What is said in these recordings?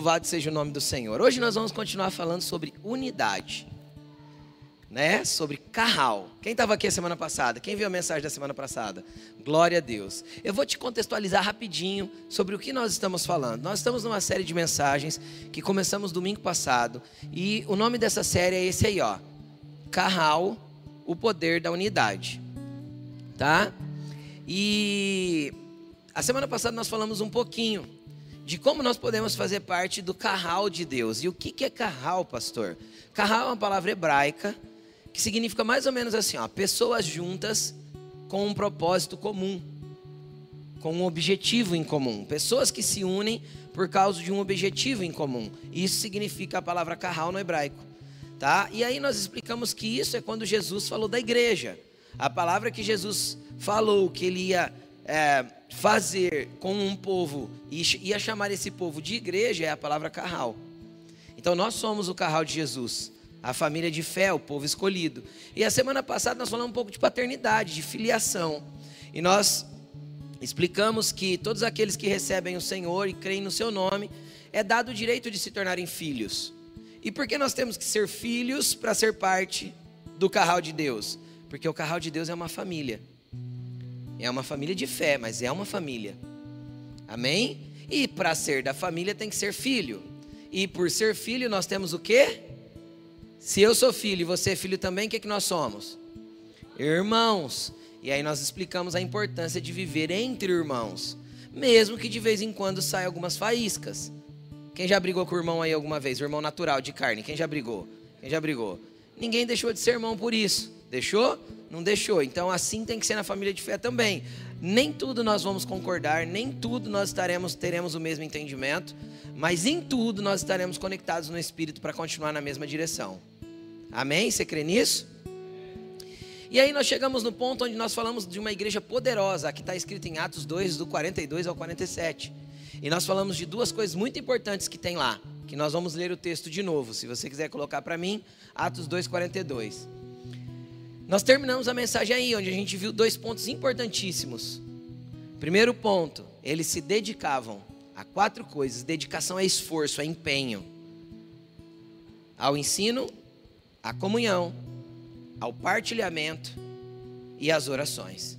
Louvado seja o nome do Senhor. Hoje nós vamos continuar falando sobre unidade, né? Sobre carral. Quem estava aqui a semana passada? Quem viu a mensagem da semana passada? Glória a Deus. Eu vou te contextualizar rapidinho sobre o que nós estamos falando. Nós estamos numa série de mensagens que começamos domingo passado e o nome dessa série é esse aí, ó. Carral, o poder da unidade. Tá? E a semana passada nós falamos um pouquinho de como nós podemos fazer parte do carral de Deus. E o que é carral, pastor? Carral é uma palavra hebraica que significa mais ou menos assim: ó, pessoas juntas com um propósito comum, com um objetivo em comum. Pessoas que se unem por causa de um objetivo em comum. Isso significa a palavra carral no hebraico. Tá? E aí nós explicamos que isso é quando Jesus falou da igreja. A palavra que Jesus falou que ele ia é, fazer com um povo e ia chamar esse povo de igreja é a palavra carral. Então nós somos o carral de Jesus, a família de fé, o povo escolhido. E a semana passada nós falamos um pouco de paternidade, de filiação. E nós explicamos que todos aqueles que recebem o Senhor e creem no seu nome, é dado o direito de se tornarem filhos. E por que nós temos que ser filhos para ser parte do carral de Deus? Porque o carral de Deus é uma família. É uma família de fé, mas é uma família. Amém? E para ser da família tem que ser filho. E por ser filho nós temos o quê? Se eu sou filho e você é filho também, o que, que nós somos? Irmãos. E aí nós explicamos a importância de viver entre irmãos. Mesmo que de vez em quando saia algumas faíscas. Quem já brigou com o irmão aí alguma vez? O irmão natural de carne. Quem já brigou? Quem já brigou? Ninguém deixou de ser irmão por isso. Deixou? Não deixou. Então assim tem que ser na família de fé também. Nem tudo nós vamos concordar, nem tudo nós estaremos teremos o mesmo entendimento, mas em tudo nós estaremos conectados no espírito para continuar na mesma direção. Amém? Você crê nisso? E aí nós chegamos no ponto onde nós falamos de uma igreja poderosa, aqui está escrito em Atos 2, do 42 ao 47. E nós falamos de duas coisas muito importantes que tem lá, que nós vamos ler o texto de novo. Se você quiser colocar para mim, Atos 2, 42. Nós terminamos a mensagem aí, onde a gente viu dois pontos importantíssimos. Primeiro ponto, eles se dedicavam a quatro coisas: dedicação é esforço, é empenho. Ao ensino, à comunhão, ao partilhamento e às orações.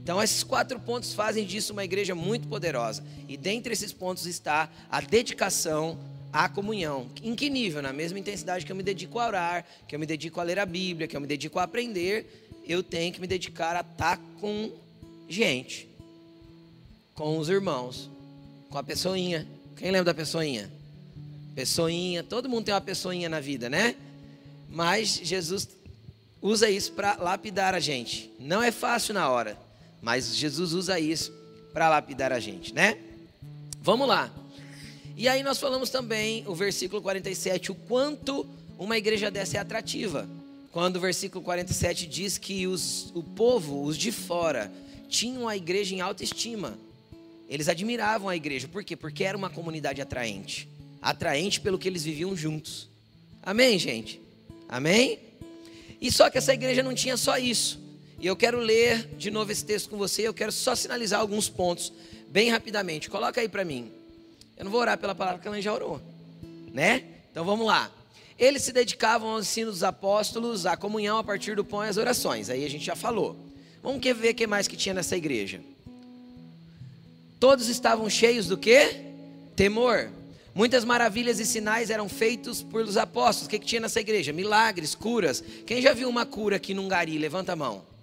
Então, esses quatro pontos fazem disso uma igreja muito poderosa. E dentre esses pontos está a dedicação a comunhão. Em que nível? Na mesma intensidade que eu me dedico a orar, que eu me dedico a ler a Bíblia, que eu me dedico a aprender, eu tenho que me dedicar a estar com gente, com os irmãos, com a pessoinha. Quem lembra da pessoinha? Pessoinha, todo mundo tem uma pessoinha na vida, né? Mas Jesus usa isso para lapidar a gente. Não é fácil na hora, mas Jesus usa isso para lapidar a gente, né? Vamos lá. E aí nós falamos também, o versículo 47, o quanto uma igreja dessa é atrativa. Quando o versículo 47 diz que os, o povo, os de fora, tinham a igreja em alta estima. Eles admiravam a igreja. Por quê? Porque era uma comunidade atraente. Atraente pelo que eles viviam juntos. Amém, gente? Amém? E só que essa igreja não tinha só isso. E eu quero ler de novo esse texto com você. Eu quero só sinalizar alguns pontos, bem rapidamente. Coloca aí para mim. Eu não vou orar pela palavra que ela já orou, né? Então vamos lá. Eles se dedicavam ao ensino dos apóstolos, à comunhão a partir do pão e as orações. Aí a gente já falou. Vamos ver o que mais que tinha nessa igreja. Todos estavam cheios do que? Temor. Muitas maravilhas e sinais eram feitos por os apóstolos. O que, que tinha nessa igreja? Milagres, curas. Quem já viu uma cura aqui num gari? Levanta a mão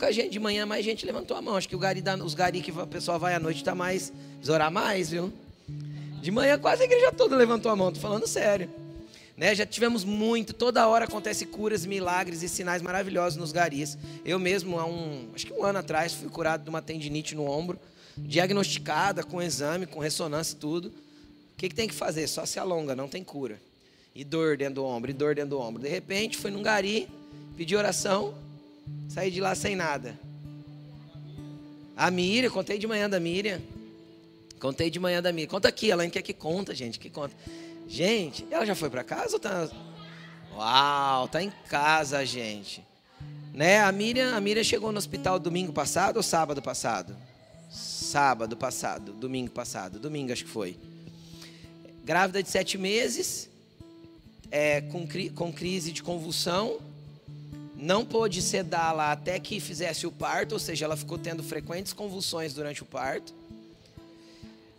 pouca gente, de manhã mais gente levantou a mão. Acho que gari da, os gari que o pessoal vai à noite está mais, orar mais, viu? De manhã quase a igreja toda levantou a mão, tô falando sério. Né? Já tivemos muito, toda hora acontece curas, milagres e sinais maravilhosos nos garis. Eu mesmo, há um, acho que um ano atrás, fui curado de uma tendinite no ombro, diagnosticada com exame, com ressonância e tudo. O que, que tem que fazer? Só se alonga, não tem cura. E dor dentro do ombro, e dor dentro do ombro. De repente, fui num gari, pedi oração, Saí de lá sem nada. A Miriam, contei de manhã da Miriam. Contei de manhã da Miriam. Conta aqui, ela quer que conta, gente, que conta. Gente, ela já foi para casa ou tá Uau, tá em casa, gente. Né? A Miriam, a Miriam chegou no hospital domingo passado ou sábado passado? sábado passado, domingo passado, domingo acho que foi. Grávida de sete meses, é, com, com crise de convulsão, não pôde sedar lá até que fizesse o parto, ou seja, ela ficou tendo frequentes convulsões durante o parto.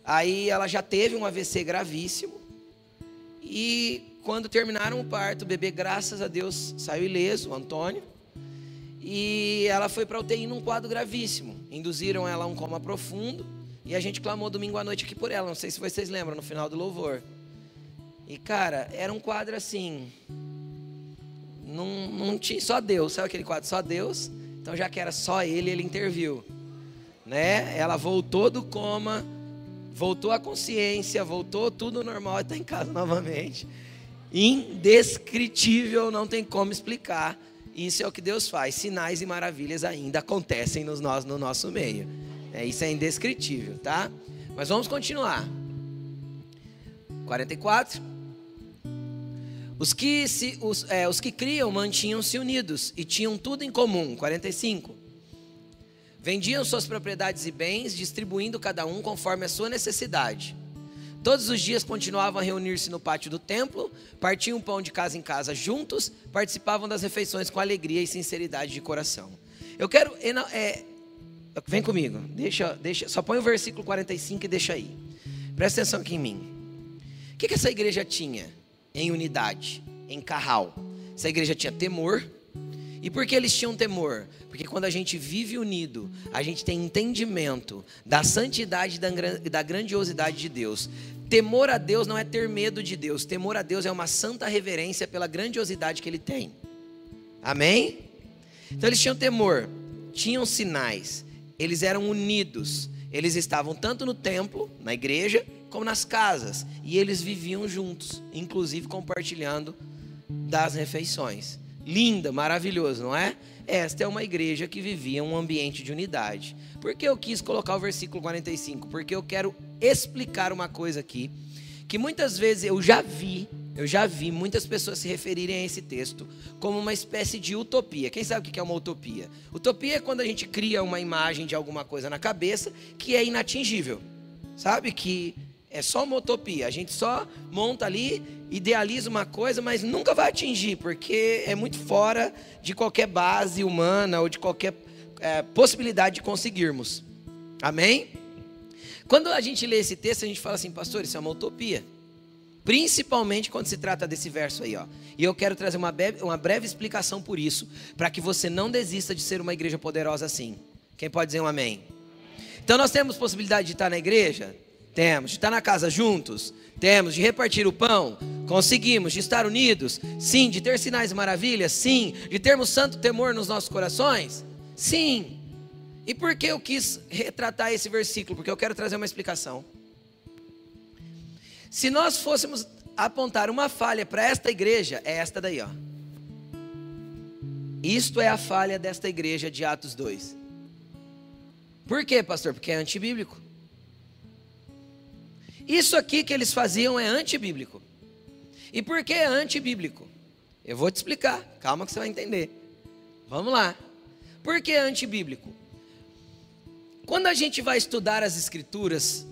Aí ela já teve um AVC gravíssimo. E quando terminaram o parto, o bebê, graças a Deus, saiu ileso, o Antônio. E ela foi para UTI num quadro gravíssimo. Induziram ela a um coma profundo. E a gente clamou domingo à noite aqui por ela. Não sei se vocês lembram, no final do louvor. E, cara, era um quadro assim. Não, não tinha, só Deus. Sabe aquele quadro? Só Deus. Então, já que era só ele, ele interviu. Né? Ela voltou do coma, voltou à consciência, voltou tudo normal e está em casa novamente. Indescritível, não tem como explicar isso é o que Deus faz. Sinais e maravilhas ainda acontecem nos nós, no nosso meio. É, isso é indescritível, tá? Mas vamos continuar. 44. Os que, se, os, é, os que criam mantinham-se unidos e tinham tudo em comum. 45. Vendiam suas propriedades e bens, distribuindo cada um conforme a sua necessidade. Todos os dias continuavam a reunir-se no pátio do templo, partiam pão de casa em casa juntos, participavam das refeições com alegria e sinceridade de coração. Eu quero. É, vem comigo, deixa, deixa, só põe o versículo 45 e deixa aí. Presta atenção aqui em mim. O que, que essa igreja tinha em unidade, em carral? Essa igreja tinha temor. E por que eles tinham temor? Porque quando a gente vive unido, a gente tem entendimento da santidade e da grandiosidade de Deus. Temor a Deus não é ter medo de Deus. Temor a Deus é uma santa reverência pela grandiosidade que Ele tem. Amém? Então eles tinham temor, tinham sinais, eles eram unidos. Eles estavam tanto no templo, na igreja, como nas casas. E eles viviam juntos, inclusive compartilhando das refeições. Linda, maravilhoso, não é? Esta é uma igreja que vivia um ambiente de unidade. Por que eu quis colocar o versículo 45? Porque eu quero explicar uma coisa aqui que muitas vezes eu já vi, eu já vi muitas pessoas se referirem a esse texto como uma espécie de utopia. Quem sabe o que é uma utopia? Utopia é quando a gente cria uma imagem de alguma coisa na cabeça que é inatingível. Sabe que é só uma utopia. A gente só monta ali, idealiza uma coisa, mas nunca vai atingir, porque é muito fora de qualquer base humana ou de qualquer é, possibilidade de conseguirmos. Amém? Quando a gente lê esse texto, a gente fala assim, pastor, isso é uma utopia. Principalmente quando se trata desse verso aí, ó. E eu quero trazer uma breve, uma breve explicação por isso, para que você não desista de ser uma igreja poderosa assim. Quem pode dizer um amém? Então nós temos possibilidade de estar na igreja? Temos. De estar na casa juntos? Temos. De repartir o pão? Conseguimos. De estar unidos? Sim. De ter sinais e maravilhas? Sim. De termos santo temor nos nossos corações? Sim. E por que eu quis retratar esse versículo? Porque eu quero trazer uma explicação. Se nós fôssemos apontar uma falha para esta igreja, é esta daí, ó. Isto é a falha desta igreja de Atos 2. Por quê, pastor? Porque é antibíblico. Isso aqui que eles faziam é antibíblico. E por que é antibíblico? Eu vou te explicar, calma que você vai entender. Vamos lá. Por que é antibíblico? Quando a gente vai estudar as Escrituras,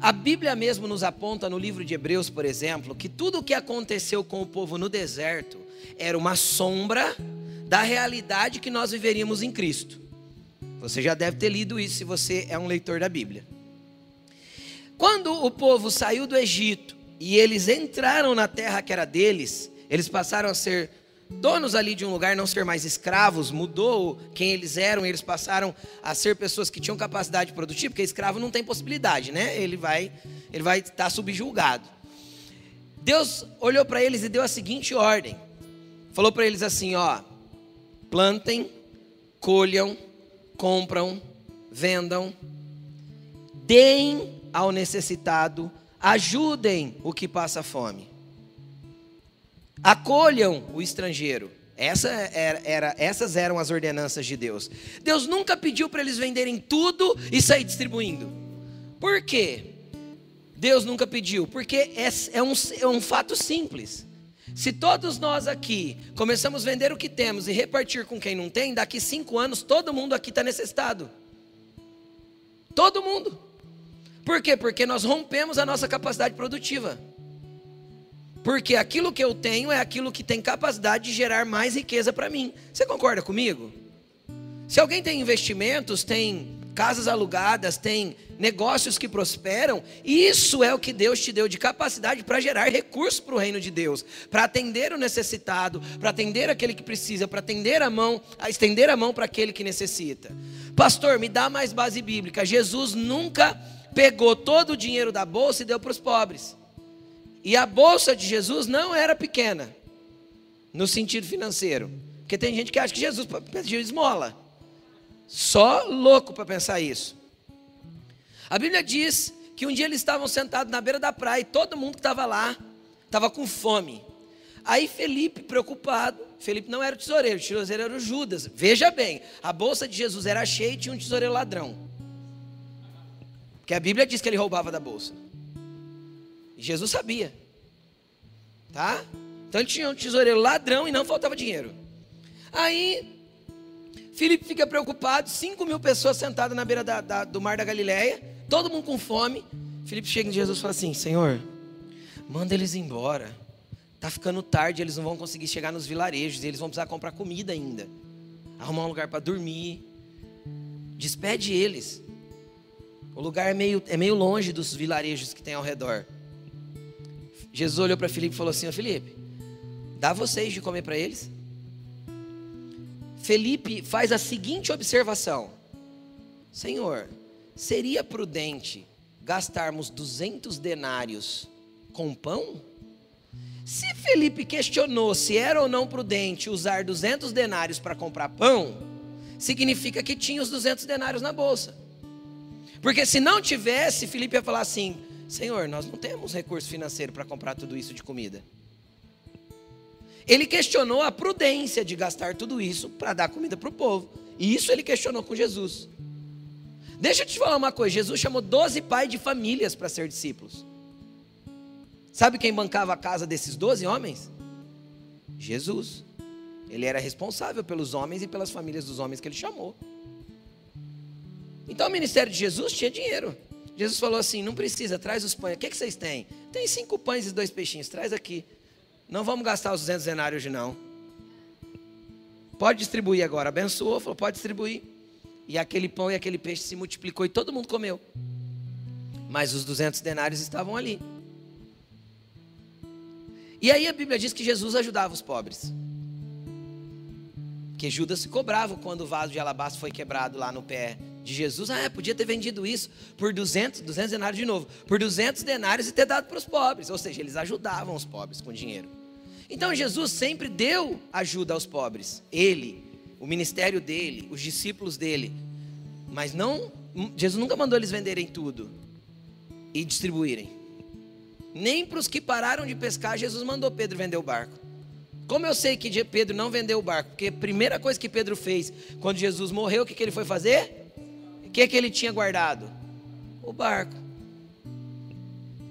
a Bíblia mesmo nos aponta no livro de Hebreus, por exemplo, que tudo o que aconteceu com o povo no deserto era uma sombra da realidade que nós viveríamos em Cristo. Você já deve ter lido isso se você é um leitor da Bíblia. Quando o povo saiu do Egito e eles entraram na terra que era deles, eles passaram a ser donos ali de um lugar, não ser mais escravos, mudou quem eles eram, eles passaram a ser pessoas que tinham capacidade produtiva, porque escravo não tem possibilidade, né? Ele vai, ele vai estar subjulgado. Deus olhou para eles e deu a seguinte ordem: falou para eles assim, ó, plantem, colham, compram, vendam, deem ao necessitado, ajudem o que passa fome, acolham o estrangeiro. Essa era, era, essas eram as ordenanças de Deus. Deus nunca pediu para eles venderem tudo e sair distribuindo. Por quê? Deus nunca pediu, porque é, é, um, é um fato simples. Se todos nós aqui começamos a vender o que temos e repartir com quem não tem, daqui cinco anos todo mundo aqui está necessitado. Todo mundo. Por quê? Porque nós rompemos a nossa capacidade produtiva. Porque aquilo que eu tenho é aquilo que tem capacidade de gerar mais riqueza para mim. Você concorda comigo? Se alguém tem investimentos, tem casas alugadas, tem negócios que prosperam, isso é o que Deus te deu de capacidade para gerar recursos para o reino de Deus, para atender o necessitado, para atender aquele que precisa, para atender a mão, a estender a mão para aquele que necessita. Pastor, me dá mais base bíblica. Jesus nunca pegou todo o dinheiro da bolsa e deu para os pobres. E a bolsa de Jesus não era pequena, no sentido financeiro. Porque tem gente que acha que Jesus pediu esmola. Só louco para pensar isso. A Bíblia diz que um dia eles estavam sentados na beira da praia e todo mundo que estava lá estava com fome. Aí Felipe, preocupado, Felipe não era o tesoureiro, o tesoureiro era o Judas. Veja bem, a bolsa de Jesus era cheia e tinha um tesoureiro ladrão. Porque a Bíblia diz que ele roubava da bolsa. E Jesus sabia. Tá? Então ele tinha um tesoureiro ladrão e não faltava dinheiro. Aí, Filipe fica preocupado, 5 mil pessoas sentadas na beira da, da, do mar da Galileia, todo mundo com fome. Filipe chega em Jesus e fala assim: Senhor, manda eles embora. Tá ficando tarde, eles não vão conseguir chegar nos vilarejos, eles vão precisar comprar comida ainda. Arrumar um lugar para dormir. Despede eles. O lugar é meio, é meio longe dos vilarejos que tem ao redor. Jesus olhou para Felipe e falou assim: Ô Felipe, dá vocês de comer para eles. Felipe faz a seguinte observação: Senhor, seria prudente gastarmos 200 denários com pão? Se Felipe questionou se era ou não prudente usar 200 denários para comprar pão, significa que tinha os 200 denários na bolsa. Porque se não tivesse, Felipe ia falar assim: Senhor, nós não temos recurso financeiro para comprar tudo isso de comida. Ele questionou a prudência de gastar tudo isso para dar comida para o povo. E isso ele questionou com Jesus. Deixa eu te falar uma coisa: Jesus chamou 12 pais de famílias para ser discípulos. Sabe quem bancava a casa desses 12 homens? Jesus. Ele era responsável pelos homens e pelas famílias dos homens que ele chamou. Então o ministério de Jesus tinha dinheiro. Jesus falou assim: não precisa, traz os pães. O que, que vocês têm? Tem cinco pães e dois peixinhos, traz aqui. Não vamos gastar os 200 denários hoje, não. Pode distribuir agora. Abençoou, falou: pode distribuir. E aquele pão e aquele peixe se multiplicou e todo mundo comeu. Mas os 200 denários estavam ali. E aí a Bíblia diz que Jesus ajudava os pobres. Que Judas se cobrava quando o vaso de alabastro foi quebrado lá no pé de Jesus, ah, é, podia ter vendido isso por 200, 200 denários de novo, por 200 denários e ter dado para os pobres, ou seja, eles ajudavam os pobres com dinheiro. Então Jesus sempre deu ajuda aos pobres, ele, o ministério dele, os discípulos dele, mas não, Jesus nunca mandou eles venderem tudo e distribuírem. Nem para os que pararam de pescar, Jesus mandou Pedro vender o barco. Como eu sei que Pedro não vendeu o barco? Porque a primeira coisa que Pedro fez quando Jesus morreu, o que, que ele foi fazer? que, que ele tinha guardado? O barco.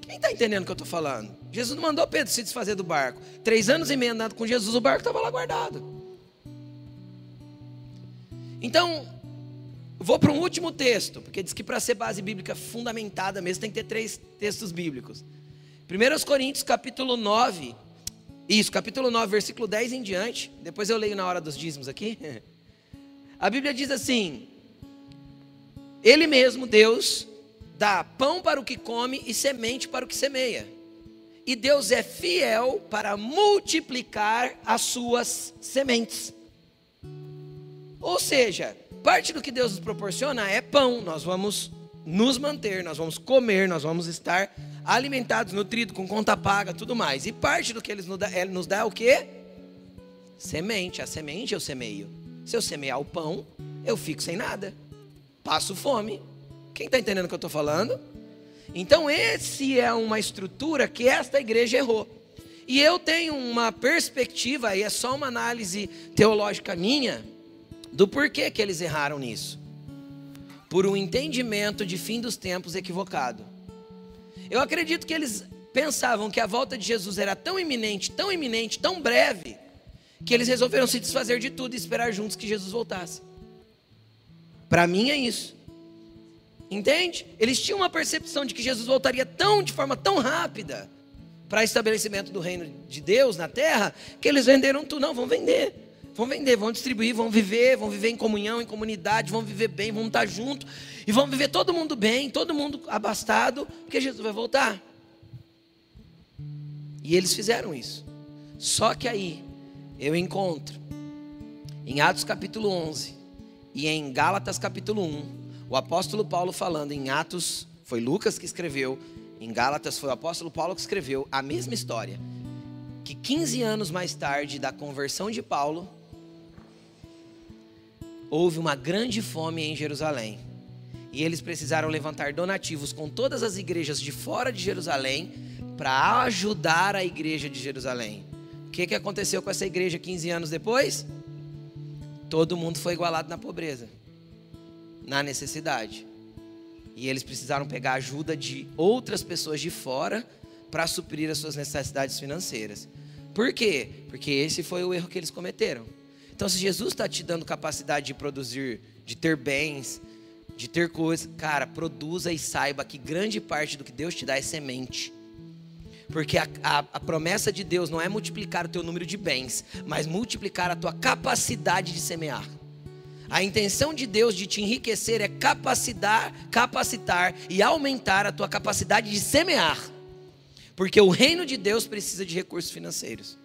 Quem está entendendo o que eu estou falando? Jesus não mandou Pedro se desfazer do barco. Três anos e meio andando com Jesus, o barco estava lá guardado. Então, vou para um último texto, porque diz que para ser base bíblica fundamentada mesmo tem que ter três textos bíblicos. 1 Coríntios capítulo 9, isso, capítulo 9, versículo 10 em diante. Depois eu leio na hora dos dízimos aqui. A Bíblia diz assim: ele mesmo, Deus, dá pão para o que come e semente para o que semeia. E Deus é fiel para multiplicar as suas sementes. Ou seja, parte do que Deus nos proporciona é pão, nós vamos nos manter, nós vamos comer, nós vamos estar alimentados, nutridos, com conta paga, tudo mais. E parte do que Ele nos dá, ele nos dá é o que? Semente. A semente eu semeio. Se eu semear o pão, eu fico sem nada passo fome. Quem está entendendo o que eu estou falando? Então, esse é uma estrutura que esta igreja errou. E eu tenho uma perspectiva, e é só uma análise teológica minha, do porquê que eles erraram nisso. Por um entendimento de fim dos tempos equivocado. Eu acredito que eles pensavam que a volta de Jesus era tão iminente, tão iminente, tão breve, que eles resolveram se desfazer de tudo e esperar juntos que Jesus voltasse. Para mim é isso. Entende? Eles tinham uma percepção de que Jesus voltaria tão de forma tão rápida para estabelecimento do reino de Deus na terra, que eles venderam tudo. Não, vão vender. Vão vender, vão distribuir, vão viver, vão viver em comunhão, em comunidade, vão viver bem, vão estar junto e vão viver todo mundo bem, todo mundo abastado, porque Jesus vai voltar. E eles fizeram isso. Só que aí eu encontro em Atos capítulo 11 e em Gálatas capítulo 1, o apóstolo Paulo falando em Atos, foi Lucas que escreveu, em Gálatas foi o apóstolo Paulo que escreveu a mesma história. Que 15 anos mais tarde da conversão de Paulo, houve uma grande fome em Jerusalém. E eles precisaram levantar donativos com todas as igrejas de fora de Jerusalém para ajudar a igreja de Jerusalém. O que, que aconteceu com essa igreja 15 anos depois? Todo mundo foi igualado na pobreza, na necessidade. E eles precisaram pegar ajuda de outras pessoas de fora para suprir as suas necessidades financeiras. Por quê? Porque esse foi o erro que eles cometeram. Então, se Jesus está te dando capacidade de produzir, de ter bens, de ter coisas, cara, produza e saiba que grande parte do que Deus te dá é semente. Porque a, a, a, promessa de Deus não é multiplicar o teu número de bens, mas multiplicar a tua capacidade de semear. A intenção de Deus de te enriquecer é capacitar, capacitar e aumentar a tua capacidade de semear. Porque o reino de Deus precisa de recursos financeiros.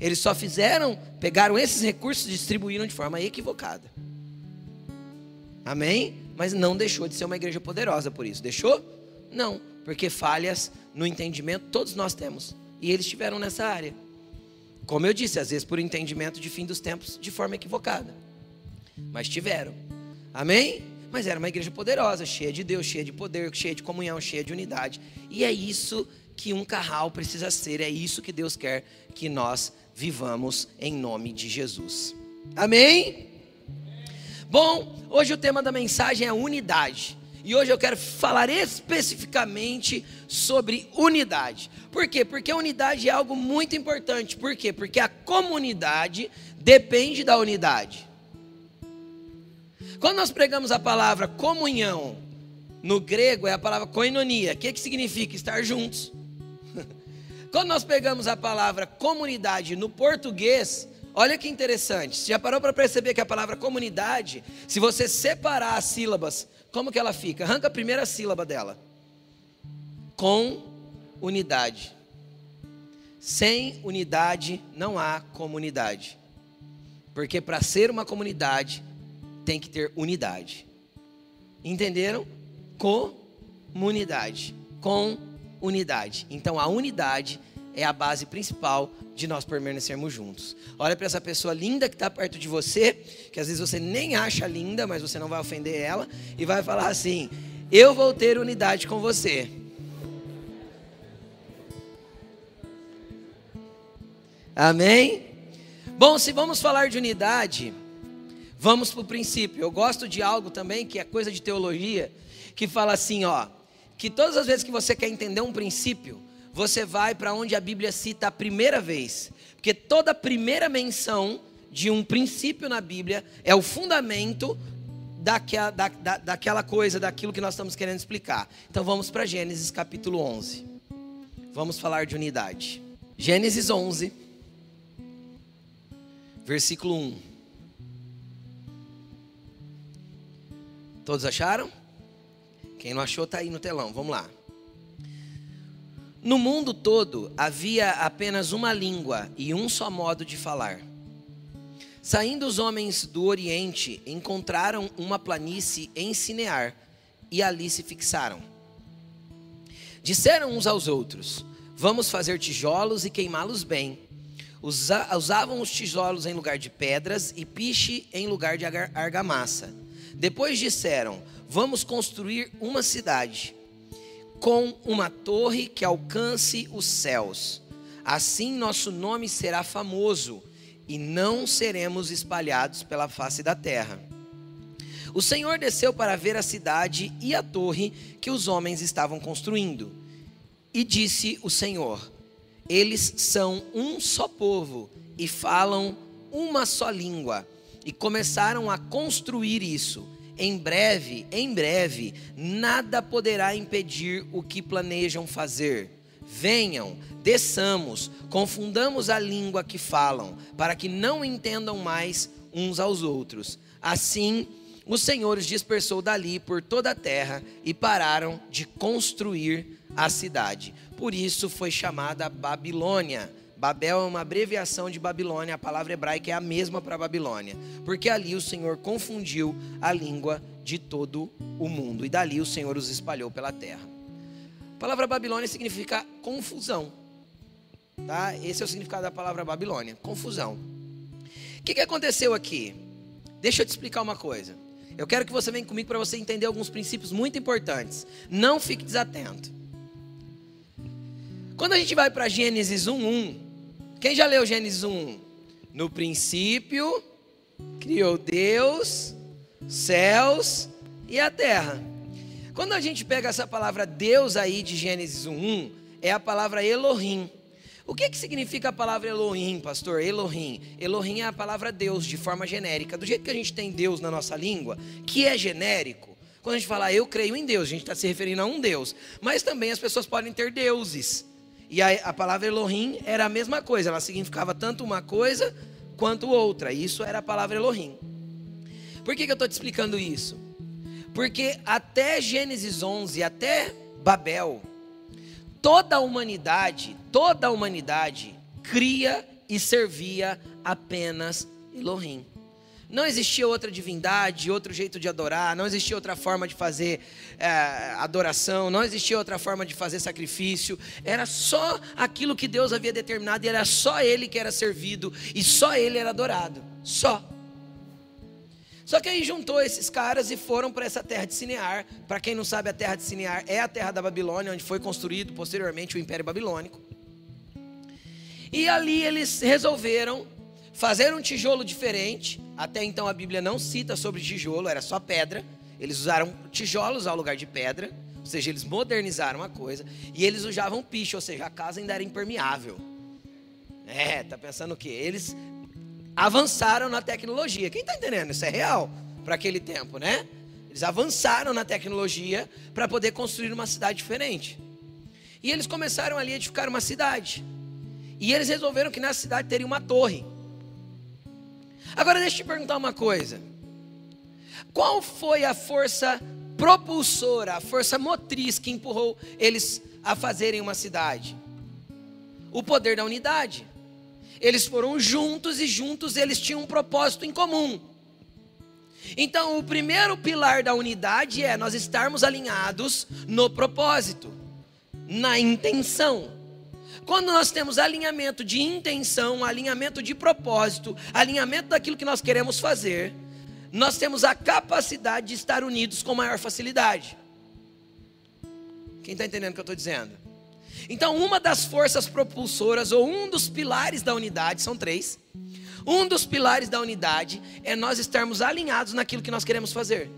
Eles só fizeram, pegaram esses recursos e distribuíram de forma equivocada. Amém? Mas não deixou de ser uma igreja poderosa por isso. Deixou? Não, porque falhas no entendimento todos nós temos. E eles estiveram nessa área. Como eu disse, às vezes por entendimento de fim dos tempos de forma equivocada. Mas tiveram. Amém? Mas era uma igreja poderosa, cheia de Deus, cheia de poder, cheia de comunhão, cheia de unidade. E é isso que um carral precisa ser, é isso que Deus quer que nós vivamos em nome de Jesus. Amém? Bom, hoje o tema da mensagem é unidade. E hoje eu quero falar especificamente sobre unidade. Por quê? Porque a unidade é algo muito importante. Por quê? Porque a comunidade depende da unidade. Quando nós pregamos a palavra comunhão, no grego é a palavra koinonia. O que, que significa? Estar juntos. Quando nós pegamos a palavra comunidade no português, olha que interessante. Você já parou para perceber que a palavra comunidade, se você separar as sílabas, como que ela fica? Arranca a primeira sílaba dela. Com unidade. Sem unidade não há comunidade. Porque para ser uma comunidade, tem que ter unidade. Entenderam? Comunidade. Com unidade. Então a unidade é a base principal de nós permanecermos juntos. Olha para essa pessoa linda que está perto de você, que às vezes você nem acha linda, mas você não vai ofender ela, e vai falar assim: Eu vou ter unidade com você. Amém? Bom, se vamos falar de unidade, Vamos para o princípio. Eu gosto de algo também que é coisa de teologia, que fala assim, ó, que todas as vezes que você quer entender um princípio, você vai para onde a Bíblia cita a primeira vez. Porque toda primeira menção de um princípio na Bíblia é o fundamento daquela, da, da, daquela coisa, daquilo que nós estamos querendo explicar. Então vamos para Gênesis capítulo 11. Vamos falar de unidade. Gênesis 11, versículo 1. Todos acharam? Quem não achou está aí no telão. Vamos lá. No mundo todo havia apenas uma língua e um só modo de falar. Saindo os homens do Oriente, encontraram uma planície em Sinear e ali se fixaram. Disseram uns aos outros: Vamos fazer tijolos e queimá-los bem. usavam os tijolos em lugar de pedras e piche em lugar de argamassa. Depois disseram: Vamos construir uma cidade com uma torre que alcance os céus. Assim nosso nome será famoso e não seremos espalhados pela face da terra. O Senhor desceu para ver a cidade e a torre que os homens estavam construindo. E disse o Senhor: Eles são um só povo e falam uma só língua e começaram a construir isso. em breve, em breve, nada poderá impedir o que planejam fazer. Venham, desçamos, confundamos a língua que falam, para que não entendam mais uns aos outros. Assim, o Senhor os dispersou dali por toda a terra e pararam de construir a cidade. Por isso foi chamada Babilônia. Babel é uma abreviação de Babilônia, a palavra hebraica é a mesma para Babilônia, porque ali o Senhor confundiu a língua de todo o mundo e dali o Senhor os espalhou pela terra. A palavra Babilônia significa confusão, tá? Esse é o significado da palavra Babilônia, confusão. O que, que aconteceu aqui? Deixa eu te explicar uma coisa. Eu quero que você venha comigo para você entender alguns princípios muito importantes. Não fique desatento. Quando a gente vai para Gênesis 1:1, quem já leu Gênesis 1:1? No princípio criou Deus céus e a terra. Quando a gente pega essa palavra Deus aí de Gênesis 1:1, é a palavra Elohim. O que, que significa a palavra Elohim, pastor? Elohim. Elohim é a palavra Deus, de forma genérica. Do jeito que a gente tem Deus na nossa língua, que é genérico, quando a gente fala eu creio em Deus, a gente está se referindo a um Deus. Mas também as pessoas podem ter deuses. E a, a palavra Elohim era a mesma coisa, ela significava tanto uma coisa quanto outra. Isso era a palavra Elohim. Por que, que eu estou te explicando isso? Porque até Gênesis 11, até Babel, toda a humanidade, toda a humanidade cria e servia apenas Elohim. Não existia outra divindade, outro jeito de adorar, não existia outra forma de fazer é, adoração, não existia outra forma de fazer sacrifício. Era só aquilo que Deus havia determinado e era só Ele que era servido e só Ele era adorado. Só. Só que aí juntou esses caras e foram para essa terra de Sinear. Para quem não sabe, a terra de Sinear é a terra da Babilônia, onde foi construído posteriormente o Império Babilônico. E ali eles resolveram fazer um tijolo diferente. Até então a Bíblia não cita sobre tijolo, era só pedra. Eles usaram tijolos ao lugar de pedra, ou seja, eles modernizaram a coisa. E eles usavam piche, ou seja, a casa ainda era impermeável. É, tá pensando o quê? Eles avançaram na tecnologia. Quem está entendendo? Isso é real para aquele tempo, né? Eles avançaram na tecnologia para poder construir uma cidade diferente. E eles começaram ali a edificar uma cidade. E eles resolveram que nessa cidade teria uma torre. Agora deixa eu te perguntar uma coisa. Qual foi a força propulsora, a força motriz que empurrou eles a fazerem uma cidade? O poder da unidade. Eles foram juntos e juntos eles tinham um propósito em comum. Então, o primeiro pilar da unidade é nós estarmos alinhados no propósito, na intenção. Quando nós temos alinhamento de intenção, alinhamento de propósito, alinhamento daquilo que nós queremos fazer, nós temos a capacidade de estar unidos com maior facilidade. Quem está entendendo o que eu estou dizendo? Então, uma das forças propulsoras, ou um dos pilares da unidade, são três. Um dos pilares da unidade é nós estarmos alinhados naquilo que nós queremos fazer.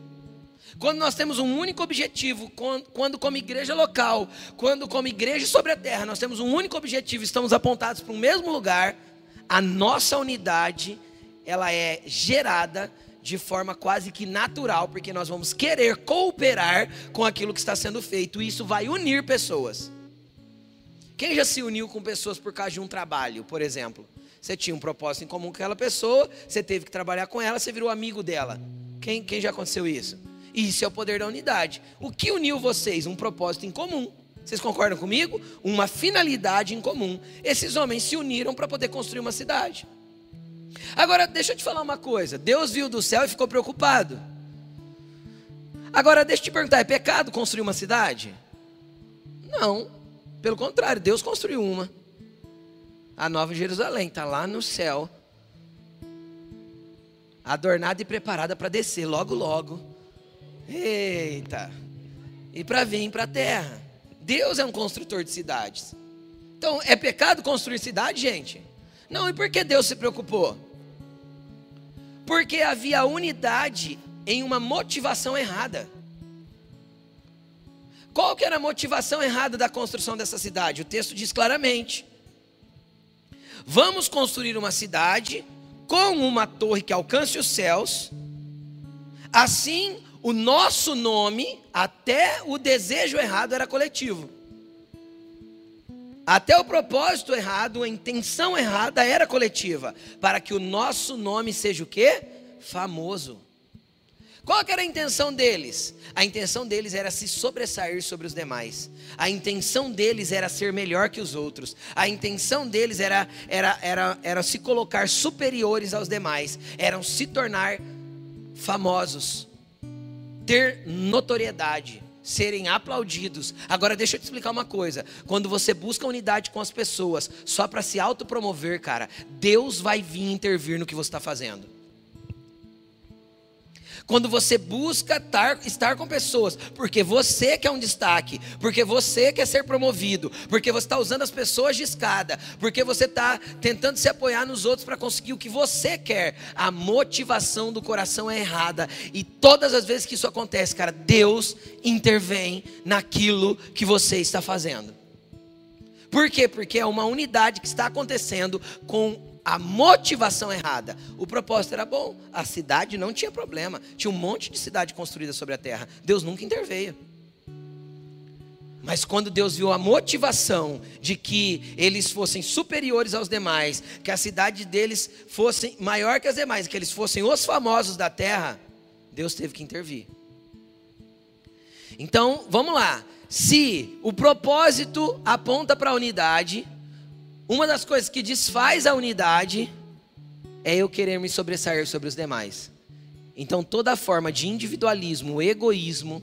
Quando nós temos um único objetivo, quando, como igreja local, quando como igreja sobre a terra, nós temos um único objetivo, estamos apontados para o mesmo lugar, a nossa unidade, ela é gerada de forma quase que natural, porque nós vamos querer cooperar com aquilo que está sendo feito, e isso vai unir pessoas. Quem já se uniu com pessoas por causa de um trabalho, por exemplo? Você tinha um propósito em comum com aquela pessoa, você teve que trabalhar com ela, você virou amigo dela. Quem, quem já aconteceu isso? Isso é o poder da unidade. O que uniu vocês? Um propósito em comum. Vocês concordam comigo? Uma finalidade em comum. Esses homens se uniram para poder construir uma cidade. Agora, deixa eu te falar uma coisa. Deus viu do céu e ficou preocupado. Agora, deixa eu te perguntar: é pecado construir uma cidade? Não. Pelo contrário, Deus construiu uma. A Nova Jerusalém está lá no céu, adornada e preparada para descer logo, logo. Eita! E para vir para a terra. Deus é um construtor de cidades. Então, é pecado construir cidade, gente? Não, e por que Deus se preocupou? Porque havia unidade em uma motivação errada. Qual que era a motivação errada da construção dessa cidade? O texto diz claramente: Vamos construir uma cidade com uma torre que alcance os céus. Assim, o nosso nome, até o desejo errado era coletivo. Até o propósito errado, a intenção errada era coletiva, para que o nosso nome seja o quê? Famoso. Qual era a intenção deles? A intenção deles era se sobressair sobre os demais. A intenção deles era ser melhor que os outros. A intenção deles era, era, era, era se colocar superiores aos demais. Eram se tornar famosos, ter notoriedade, serem aplaudidos. Agora deixa eu te explicar uma coisa. Quando você busca unidade com as pessoas só para se autopromover, cara, Deus vai vir intervir no que você está fazendo. Quando você busca tar, estar com pessoas, porque você quer um destaque, porque você quer ser promovido, porque você está usando as pessoas de escada, porque você está tentando se apoiar nos outros para conseguir o que você quer, a motivação do coração é errada. E todas as vezes que isso acontece, cara, Deus intervém naquilo que você está fazendo. Por quê? Porque é uma unidade que está acontecendo com a motivação errada. O propósito era bom, a cidade não tinha problema, tinha um monte de cidade construída sobre a terra. Deus nunca interveio. Mas quando Deus viu a motivação de que eles fossem superiores aos demais, que a cidade deles fosse maior que as demais, que eles fossem os famosos da terra, Deus teve que intervir. Então, vamos lá. Se o propósito aponta para a unidade, uma das coisas que desfaz a unidade é eu querer me sobressair sobre os demais. Então, toda forma de individualismo, egoísmo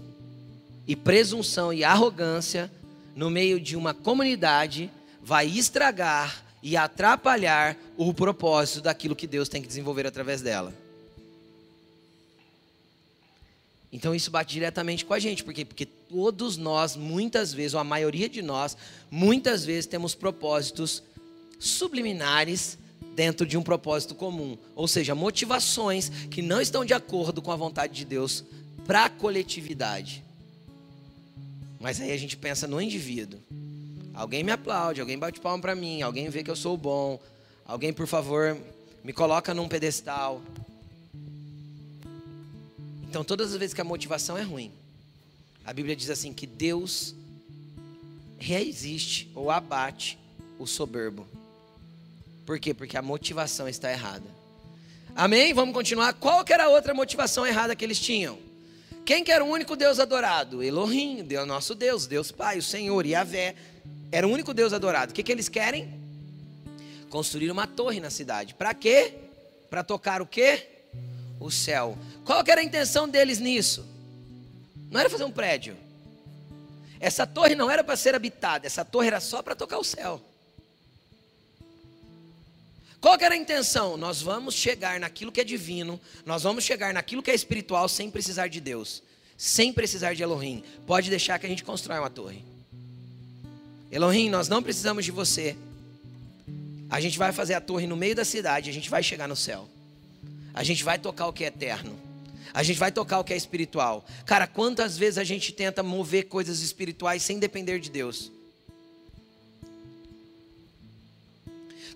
e presunção e arrogância no meio de uma comunidade vai estragar e atrapalhar o propósito daquilo que Deus tem que desenvolver através dela. Então isso bate diretamente com a gente, porque porque todos nós muitas vezes, ou a maioria de nós, muitas vezes temos propósitos subliminares dentro de um propósito comum, ou seja, motivações que não estão de acordo com a vontade de Deus para a coletividade. Mas aí a gente pensa no indivíduo. Alguém me aplaude, alguém bate palma para mim, alguém vê que eu sou bom, alguém, por favor, me coloca num pedestal. Então, todas as vezes que a motivação é ruim, a Bíblia diz assim que Deus reexiste ou abate o soberbo. Por quê? Porque a motivação está errada. Amém? Vamos continuar. Qual que era a outra motivação errada que eles tinham? Quem que era o único Deus adorado? Elohim, Deus nosso Deus, Deus Pai, o Senhor, Yahvé. Era o único Deus adorado. O que, que eles querem? Construir uma torre na cidade. Para quê? Para tocar o quê? O céu. Qual que era a intenção deles nisso? Não era fazer um prédio. Essa torre não era para ser habitada, essa torre era só para tocar o céu. Qual era a intenção? Nós vamos chegar naquilo que é divino, nós vamos chegar naquilo que é espiritual sem precisar de Deus, sem precisar de Elohim. Pode deixar que a gente constrói uma torre. Elohim, nós não precisamos de você. A gente vai fazer a torre no meio da cidade, a gente vai chegar no céu. A gente vai tocar o que é eterno. A gente vai tocar o que é espiritual. Cara, quantas vezes a gente tenta mover coisas espirituais sem depender de Deus?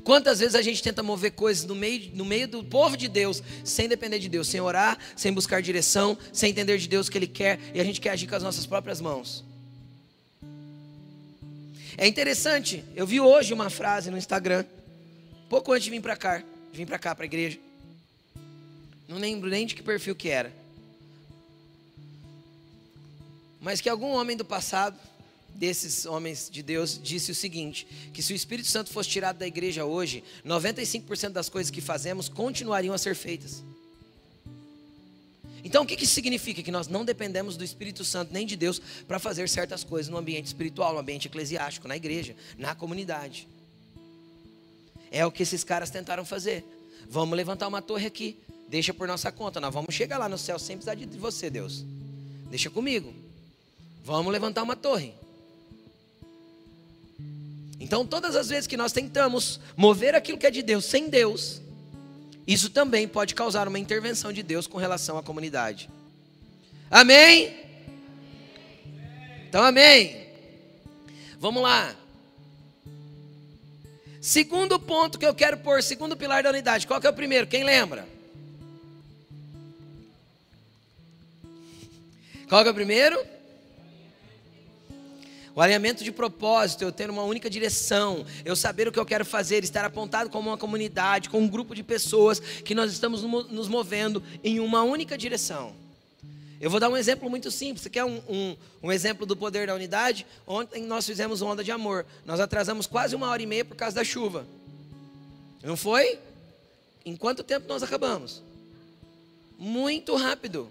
Quantas vezes a gente tenta mover coisas no meio, no meio do povo de Deus, sem depender de Deus, sem orar, sem buscar direção, sem entender de Deus o que Ele quer, e a gente quer agir com as nossas próprias mãos. É interessante, eu vi hoje uma frase no Instagram, pouco antes de vir para cá, de vir para cá, para a igreja. Não lembro nem de que perfil que era. Mas que algum homem do passado desses homens de Deus disse o seguinte: que se o Espírito Santo fosse tirado da igreja hoje, 95% das coisas que fazemos continuariam a ser feitas. Então, o que isso significa? Que nós não dependemos do Espírito Santo nem de Deus para fazer certas coisas no ambiente espiritual, no ambiente eclesiástico, na igreja, na comunidade. É o que esses caras tentaram fazer. Vamos levantar uma torre aqui, deixa por nossa conta, nós vamos chegar lá no céu sem precisar de você, Deus. Deixa comigo. Vamos levantar uma torre. Então, todas as vezes que nós tentamos mover aquilo que é de Deus sem Deus, isso também pode causar uma intervenção de Deus com relação à comunidade. Amém? Então, amém. Vamos lá. Segundo ponto que eu quero pôr, segundo pilar da unidade. Qual que é o primeiro? Quem lembra? Qual que é o primeiro? O alinhamento de propósito, eu ter uma única direção, eu saber o que eu quero fazer, estar apontado como uma comunidade, com um grupo de pessoas que nós estamos nos movendo em uma única direção. Eu vou dar um exemplo muito simples. Você quer um, um, um, exemplo do poder da unidade? Ontem nós fizemos onda de amor. Nós atrasamos quase uma hora e meia por causa da chuva. Não foi? Em quanto tempo nós acabamos? Muito rápido.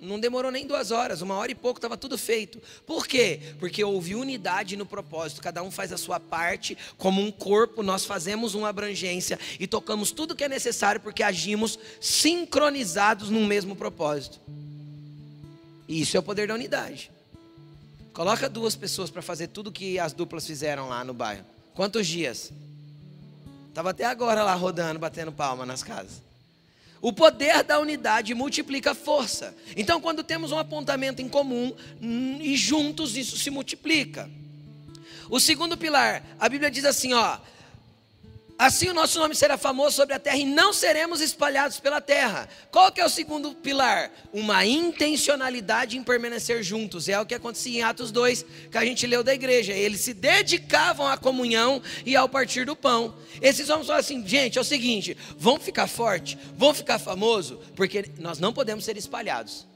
Não demorou nem duas horas, uma hora e pouco estava tudo feito. Por quê? Porque houve unidade no propósito, cada um faz a sua parte, como um corpo, nós fazemos uma abrangência e tocamos tudo que é necessário porque agimos sincronizados num mesmo propósito. E isso é o poder da unidade. Coloca duas pessoas para fazer tudo que as duplas fizeram lá no bairro. Quantos dias? Estava até agora lá rodando, batendo palma nas casas. O poder da unidade multiplica a força. Então, quando temos um apontamento em comum hum, e juntos, isso se multiplica. O segundo pilar, a Bíblia diz assim: ó, Assim o nosso nome será famoso sobre a terra e não seremos espalhados pela terra. Qual que é o segundo pilar? Uma intencionalidade em permanecer juntos. É o que acontecia em Atos 2, que a gente leu da igreja. Eles se dedicavam à comunhão e ao partir do pão. Esses homens falaram assim, gente, é o seguinte, vamos ficar forte, vamos ficar famoso, porque nós não podemos ser espalhados.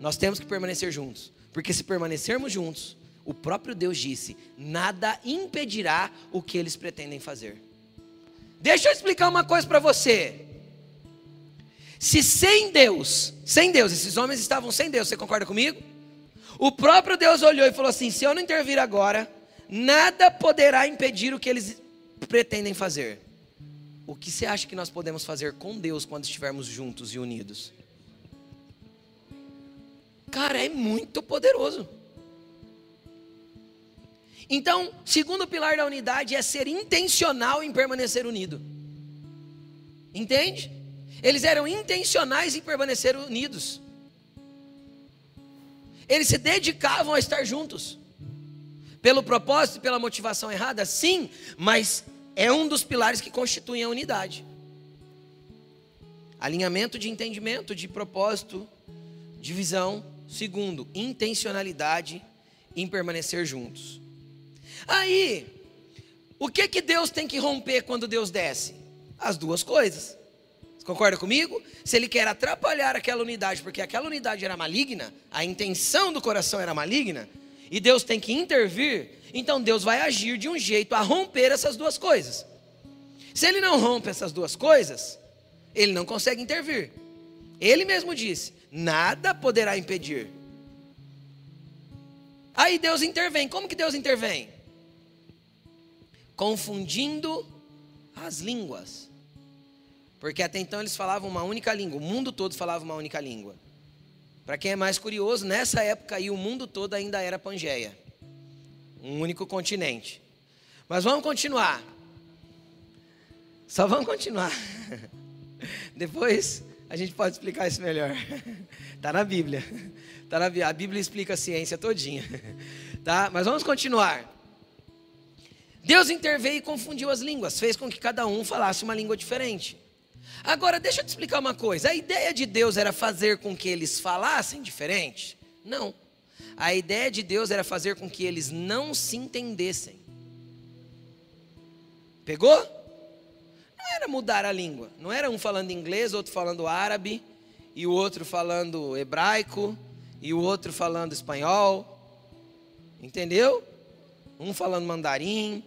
Nós temos que permanecer juntos. Porque se permanecermos juntos, o próprio Deus disse, nada impedirá o que eles pretendem fazer. Deixa eu explicar uma coisa para você. Se sem Deus, sem Deus, esses homens estavam sem Deus, você concorda comigo? O próprio Deus olhou e falou assim: se eu não intervir agora, nada poderá impedir o que eles pretendem fazer. O que você acha que nós podemos fazer com Deus quando estivermos juntos e unidos? Cara, é muito poderoso. Então, segundo pilar da unidade é ser intencional em permanecer unido. Entende? Eles eram intencionais em permanecer unidos. Eles se dedicavam a estar juntos. Pelo propósito e pela motivação errada, sim, mas é um dos pilares que constituem a unidade. Alinhamento de entendimento, de propósito, de visão. Segundo, intencionalidade em permanecer juntos. Aí, o que que Deus tem que romper quando Deus desce? As duas coisas. Você concorda comigo? Se ele quer atrapalhar aquela unidade, porque aquela unidade era maligna, a intenção do coração era maligna, e Deus tem que intervir, então Deus vai agir de um jeito a romper essas duas coisas. Se ele não rompe essas duas coisas, ele não consegue intervir. Ele mesmo disse: nada poderá impedir. Aí Deus intervém. Como que Deus intervém? Confundindo as línguas. Porque até então eles falavam uma única língua, o mundo todo falava uma única língua. Para quem é mais curioso, nessa época aí o mundo todo ainda era Pangeia, um único continente. Mas vamos continuar. Só vamos continuar. Depois a gente pode explicar isso melhor. Está na Bíblia. Tá na, a Bíblia explica a ciência todinha. Tá? Mas vamos continuar. Deus interveio e confundiu as línguas, fez com que cada um falasse uma língua diferente. Agora, deixa eu te explicar uma coisa: a ideia de Deus era fazer com que eles falassem diferente? Não. A ideia de Deus era fazer com que eles não se entendessem. Pegou? Não era mudar a língua. Não era um falando inglês, outro falando árabe, e o outro falando hebraico, e o outro falando espanhol. Entendeu? Um falando mandarim,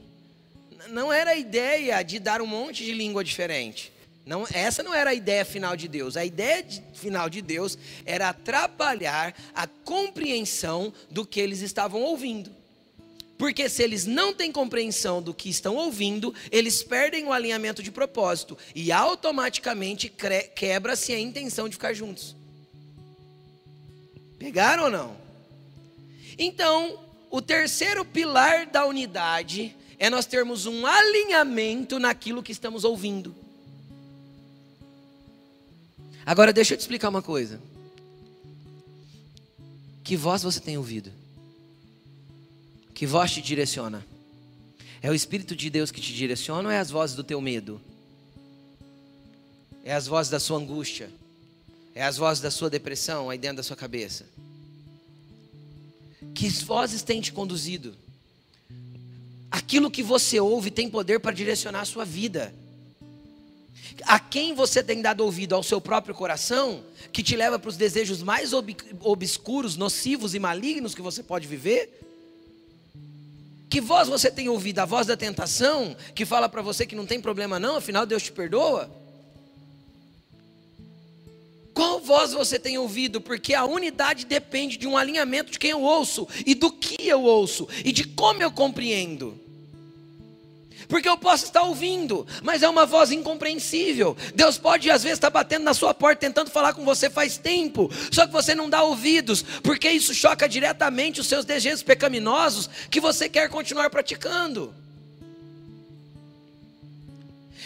não era a ideia de dar um monte de língua diferente. Não, essa não era a ideia final de Deus. A ideia de, final de Deus era atrapalhar a compreensão do que eles estavam ouvindo. Porque se eles não têm compreensão do que estão ouvindo, eles perdem o alinhamento de propósito e automaticamente quebra-se a intenção de ficar juntos. Pegaram ou não? Então, o terceiro pilar da unidade é nós termos um alinhamento naquilo que estamos ouvindo. Agora deixa eu te explicar uma coisa. Que voz você tem ouvido? Que voz te direciona? É o Espírito de Deus que te direciona ou é as vozes do teu medo? É as vozes da sua angústia? É as vozes da sua depressão aí dentro da sua cabeça? Que vozes têm te conduzido? Aquilo que você ouve tem poder para direcionar a sua vida. A quem você tem dado ouvido? Ao seu próprio coração, que te leva para os desejos mais ob obscuros, nocivos e malignos que você pode viver? Que voz você tem ouvido? A voz da tentação, que fala para você que não tem problema não, afinal Deus te perdoa? Qual voz você tem ouvido? Porque a unidade depende de um alinhamento de quem eu ouço e do que eu ouço e de como eu compreendo. Porque eu posso estar ouvindo, mas é uma voz incompreensível. Deus pode às vezes estar batendo na sua porta tentando falar com você faz tempo, só que você não dá ouvidos, porque isso choca diretamente os seus desejos pecaminosos que você quer continuar praticando.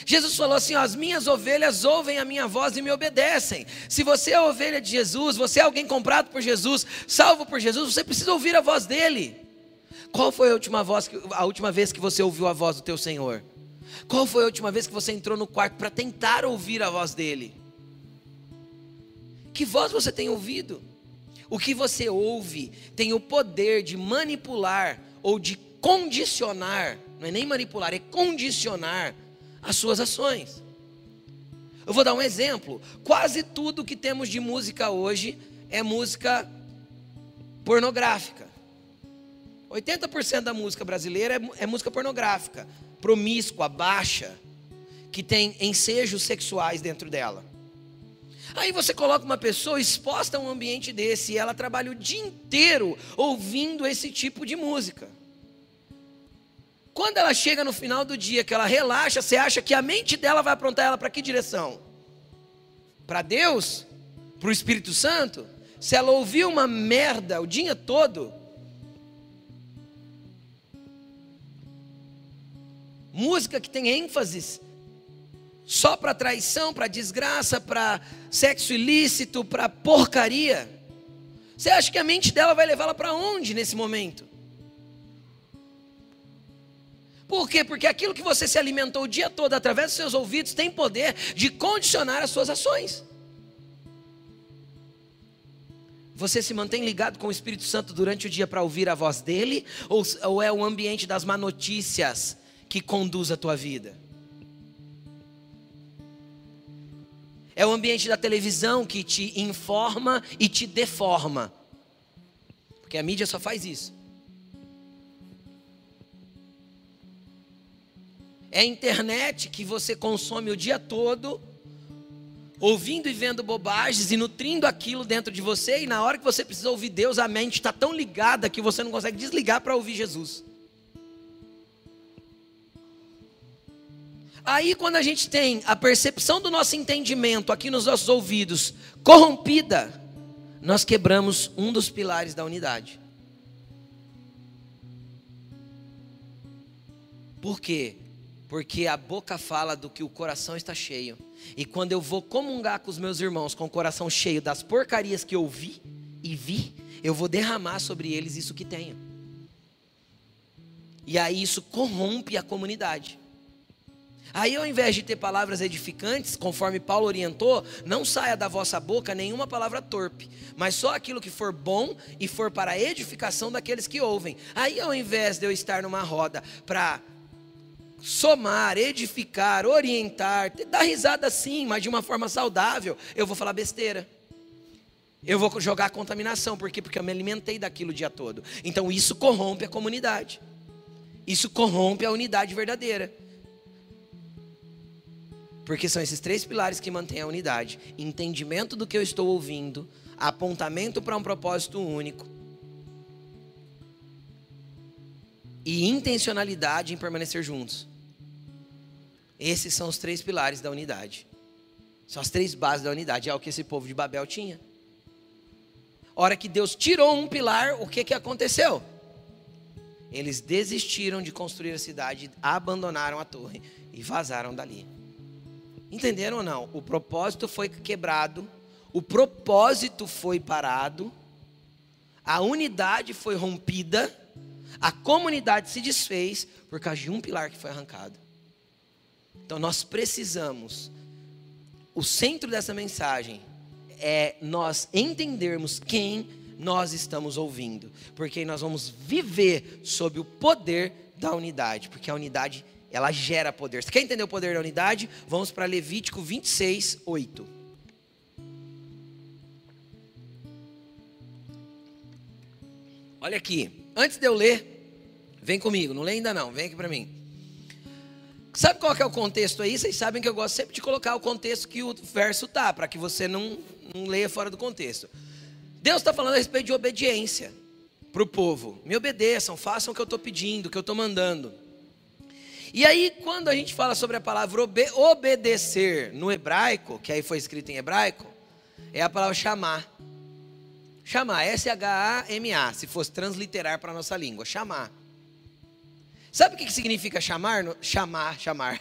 Jesus falou assim: ó, as minhas ovelhas ouvem a minha voz e me obedecem. Se você é ovelha de Jesus, você é alguém comprado por Jesus, salvo por Jesus, você precisa ouvir a voz dele. Qual foi a última, voz, a última vez que você ouviu a voz do teu Senhor? Qual foi a última vez que você entrou no quarto para tentar ouvir a voz dele? Que voz você tem ouvido? O que você ouve tem o poder de manipular ou de condicionar, não é nem manipular, é condicionar as suas ações. Eu vou dar um exemplo. Quase tudo que temos de música hoje é música pornográfica. 80% da música brasileira é, é música pornográfica, promíscua, baixa, que tem ensejos sexuais dentro dela. Aí você coloca uma pessoa exposta a um ambiente desse e ela trabalha o dia inteiro ouvindo esse tipo de música. Quando ela chega no final do dia, que ela relaxa, você acha que a mente dela vai aprontar ela para que direção? Para Deus? Para o Espírito Santo? Se ela ouvir uma merda o dia todo, música que tem ênfases só para traição, para desgraça, para sexo ilícito, para porcaria. Você acha que a mente dela vai levá-la para onde nesse momento? Por quê? Porque aquilo que você se alimentou o dia todo através dos seus ouvidos tem poder de condicionar as suas ações. Você se mantém ligado com o Espírito Santo durante o dia para ouvir a voz dele? Ou, ou é o ambiente das má notícias que conduz a tua vida? É o ambiente da televisão que te informa e te deforma. Porque a mídia só faz isso. É a internet que você consome o dia todo, ouvindo e vendo bobagens e nutrindo aquilo dentro de você, e na hora que você precisa ouvir Deus, a mente está tão ligada que você não consegue desligar para ouvir Jesus. Aí, quando a gente tem a percepção do nosso entendimento aqui nos nossos ouvidos corrompida, nós quebramos um dos pilares da unidade. Por quê? Porque a boca fala do que o coração está cheio. E quando eu vou comungar com os meus irmãos com o coração cheio das porcarias que eu vi e vi, eu vou derramar sobre eles isso que tenho. E aí isso corrompe a comunidade. Aí, ao invés de ter palavras edificantes, conforme Paulo orientou, não saia da vossa boca nenhuma palavra torpe, mas só aquilo que for bom e for para a edificação daqueles que ouvem. Aí, ao invés de eu estar numa roda para somar, edificar, orientar, dar risada sim, mas de uma forma saudável, eu vou falar besteira. Eu vou jogar contaminação, por quê? Porque eu me alimentei daquilo o dia todo. Então isso corrompe a comunidade. Isso corrompe a unidade verdadeira. Porque são esses três pilares que mantêm a unidade: entendimento do que eu estou ouvindo, apontamento para um propósito único e intencionalidade em permanecer juntos. Esses são os três pilares da unidade. São as três bases da unidade. É o que esse povo de Babel tinha. Hora que Deus tirou um pilar, o que, que aconteceu? Eles desistiram de construir a cidade, abandonaram a torre e vazaram dali. Entenderam ou não? O propósito foi quebrado, o propósito foi parado, a unidade foi rompida a comunidade se desfez por causa de um pilar que foi arrancado. Então nós precisamos, o centro dessa mensagem é nós entendermos quem nós estamos ouvindo, porque nós vamos viver sob o poder da unidade, porque a unidade ela gera poder. Você quer entender o poder da unidade? Vamos para Levítico 26, 8. Olha aqui, antes de eu ler, vem comigo, não lê ainda não, vem aqui para mim. Sabe qual é o contexto aí? Vocês sabem que eu gosto sempre de colocar o contexto que o verso tá, para que você não, não leia fora do contexto. Deus está falando a respeito de obediência para o povo. Me obedeçam, façam o que eu estou pedindo, o que eu estou mandando. E aí, quando a gente fala sobre a palavra obe obedecer no hebraico, que aí foi escrito em hebraico, é a palavra chamar. Chamar, S-H-A-M-A, se fosse transliterar para a nossa língua, chamar. Sabe o que significa chamar? Chamar, chamar.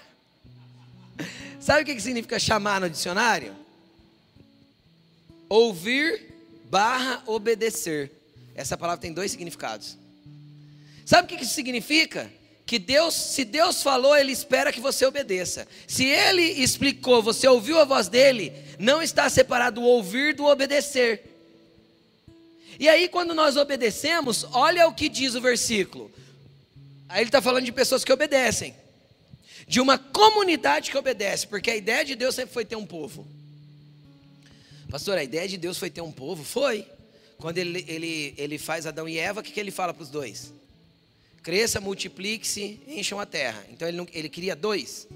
Sabe o que significa chamar no dicionário? Ouvir barra obedecer. Essa palavra tem dois significados. Sabe o que isso significa? Que Deus, se Deus falou, Ele espera que você obedeça. Se Ele explicou, você ouviu a voz dele, não está separado o ouvir do obedecer. E aí, quando nós obedecemos, olha o que diz o versículo. Aí ele está falando de pessoas que obedecem, de uma comunidade que obedece, porque a ideia de Deus sempre foi ter um povo. Pastor, a ideia de Deus foi ter um povo? Foi. Quando ele, ele, ele faz Adão e Eva, o que, que ele fala para os dois? Cresça, multiplique-se, encham a terra. Então ele, não, ele queria dois?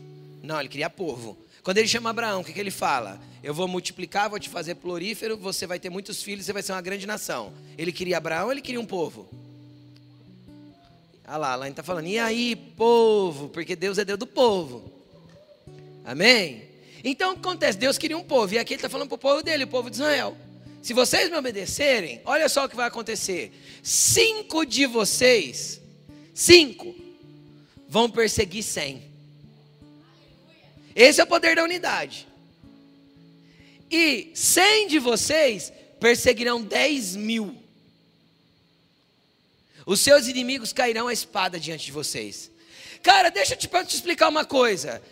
Não, ele queria povo. Quando ele chama Abraão, o que, que ele fala? Eu vou multiplicar, vou te fazer florífero, você vai ter muitos filhos, você vai ser uma grande nação. Ele queria Abraão, ele queria um povo. Ah lá, lá ele está falando, e aí, povo? Porque Deus é Deus do povo. Amém? Então o que acontece? Deus queria um povo, e aqui ele está falando para o povo dele, o povo de Israel. Se vocês me obedecerem, olha só o que vai acontecer: cinco de vocês, cinco, vão perseguir cem. Esse é o poder da unidade. E cem de vocês perseguirão dez mil. Os seus inimigos cairão a espada diante de vocês. Cara, deixa eu te, te explicar uma coisa.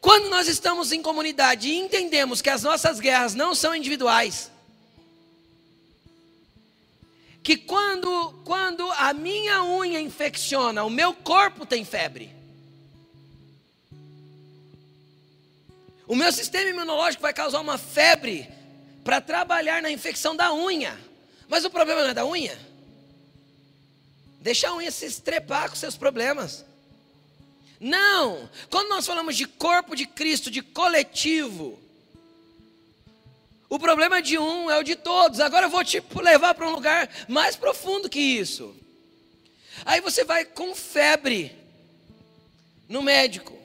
Quando nós estamos em comunidade e entendemos que as nossas guerras não são individuais, que quando, quando a minha unha infecciona, o meu corpo tem febre. O meu sistema imunológico vai causar uma febre para trabalhar na infecção da unha. Mas o problema não é da unha. Deixa a unha se estrepar com seus problemas. Não! Quando nós falamos de corpo de Cristo, de coletivo, o problema de um é o de todos. Agora eu vou te levar para um lugar mais profundo que isso. Aí você vai com febre no médico.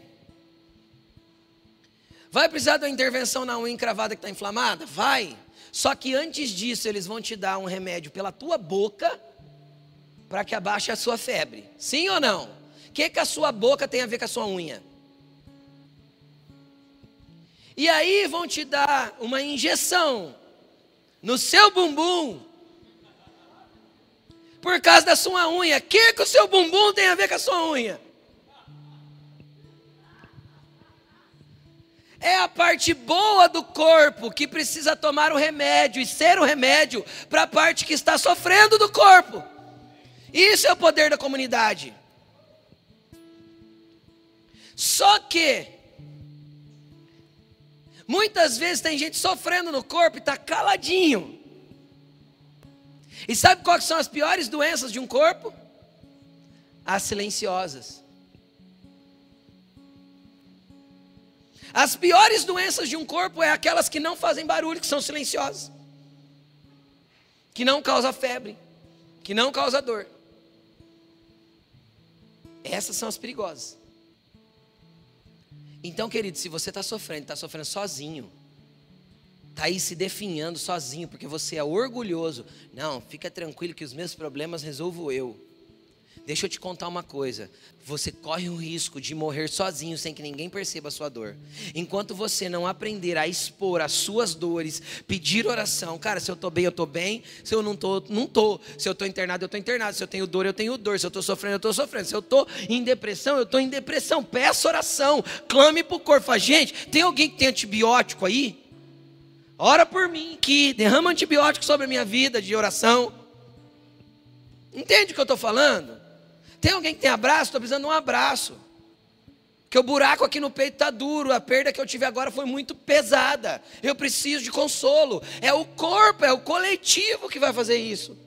Vai precisar de uma intervenção na unha encravada que está inflamada? Vai. Só que antes disso, eles vão te dar um remédio pela tua boca para que abaixe a sua febre. Sim ou não? O que, que a sua boca tem a ver com a sua unha? E aí vão te dar uma injeção no seu bumbum por causa da sua unha. O que, que o seu bumbum tem a ver com a sua unha? É a parte boa do corpo que precisa tomar o remédio e ser o remédio para a parte que está sofrendo do corpo. Isso é o poder da comunidade. Só que, muitas vezes tem gente sofrendo no corpo e está caladinho. E sabe quais são as piores doenças de um corpo? As silenciosas. As piores doenças de um corpo é aquelas que não fazem barulho, que são silenciosas, que não causam febre, que não causam dor. Essas são as perigosas. Então, querido, se você está sofrendo, está sofrendo sozinho, está aí se definhando sozinho, porque você é orgulhoso, não, fica tranquilo que os meus problemas resolvo eu. Deixa eu te contar uma coisa: você corre o risco de morrer sozinho sem que ninguém perceba a sua dor. Enquanto você não aprender a expor as suas dores, pedir oração, cara, se eu estou bem, eu estou bem. Se eu não estou, não estou. Se eu estou internado, eu estou internado. Se eu tenho dor, eu tenho dor. Se eu estou sofrendo, eu estou sofrendo. Se eu estou em depressão, eu estou em depressão. Peça oração, clame para o corpo. Fala, gente, tem alguém que tem antibiótico aí? Ora por mim, que derrama antibiótico sobre a minha vida de oração. Entende o que eu estou falando? Tem alguém que tem abraço? Estou precisando de um abraço. Que o buraco aqui no peito está duro, a perda que eu tive agora foi muito pesada. Eu preciso de consolo. É o corpo, é o coletivo que vai fazer isso.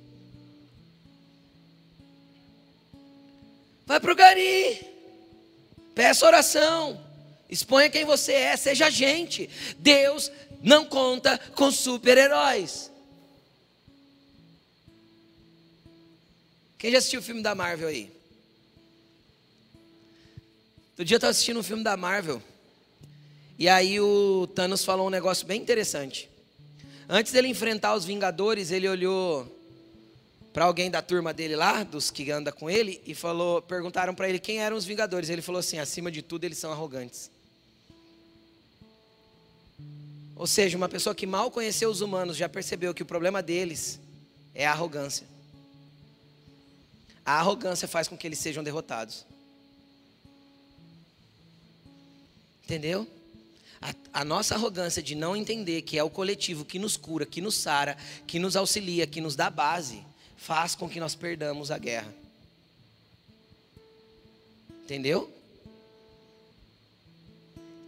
Vai para o gari. Peça oração. Exponha quem você é, seja gente. Deus não conta com super-heróis. Quem já assistiu o filme da Marvel aí? Outro dia eu estava assistindo um filme da Marvel. E aí o Thanos falou um negócio bem interessante. Antes dele enfrentar os Vingadores, ele olhou para alguém da turma dele lá, dos que anda com ele, e falou, perguntaram para ele quem eram os Vingadores. Ele falou assim: acima de tudo, eles são arrogantes. Ou seja, uma pessoa que mal conheceu os humanos já percebeu que o problema deles é a arrogância. A arrogância faz com que eles sejam derrotados. Entendeu? A, a, nossa arrogância de não entender que é o coletivo que nos cura, que nos sara, que nos auxilia, que nos dá base, faz com que nós perdamos a guerra. Entendeu?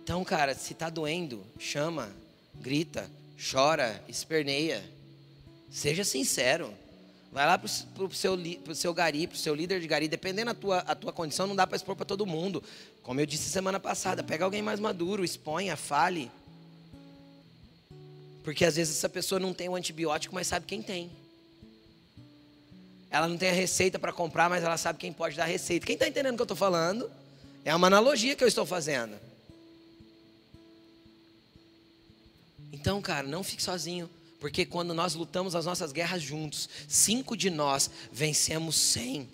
Então, cara, se está doendo, chama, grita, chora, esperneia. Seja sincero. Vai lá para o seu, seu gari, para o seu líder de gari. Dependendo da tua, a tua condição, não dá para expor para todo mundo. Como eu disse semana passada, pega alguém mais maduro, exponha, fale. Porque às vezes essa pessoa não tem o antibiótico, mas sabe quem tem. Ela não tem a receita para comprar, mas ela sabe quem pode dar a receita. Quem está entendendo o que eu estou falando? É uma analogia que eu estou fazendo. Então, cara, não fique sozinho. Porque quando nós lutamos as nossas guerras juntos, cinco de nós vencemos cem.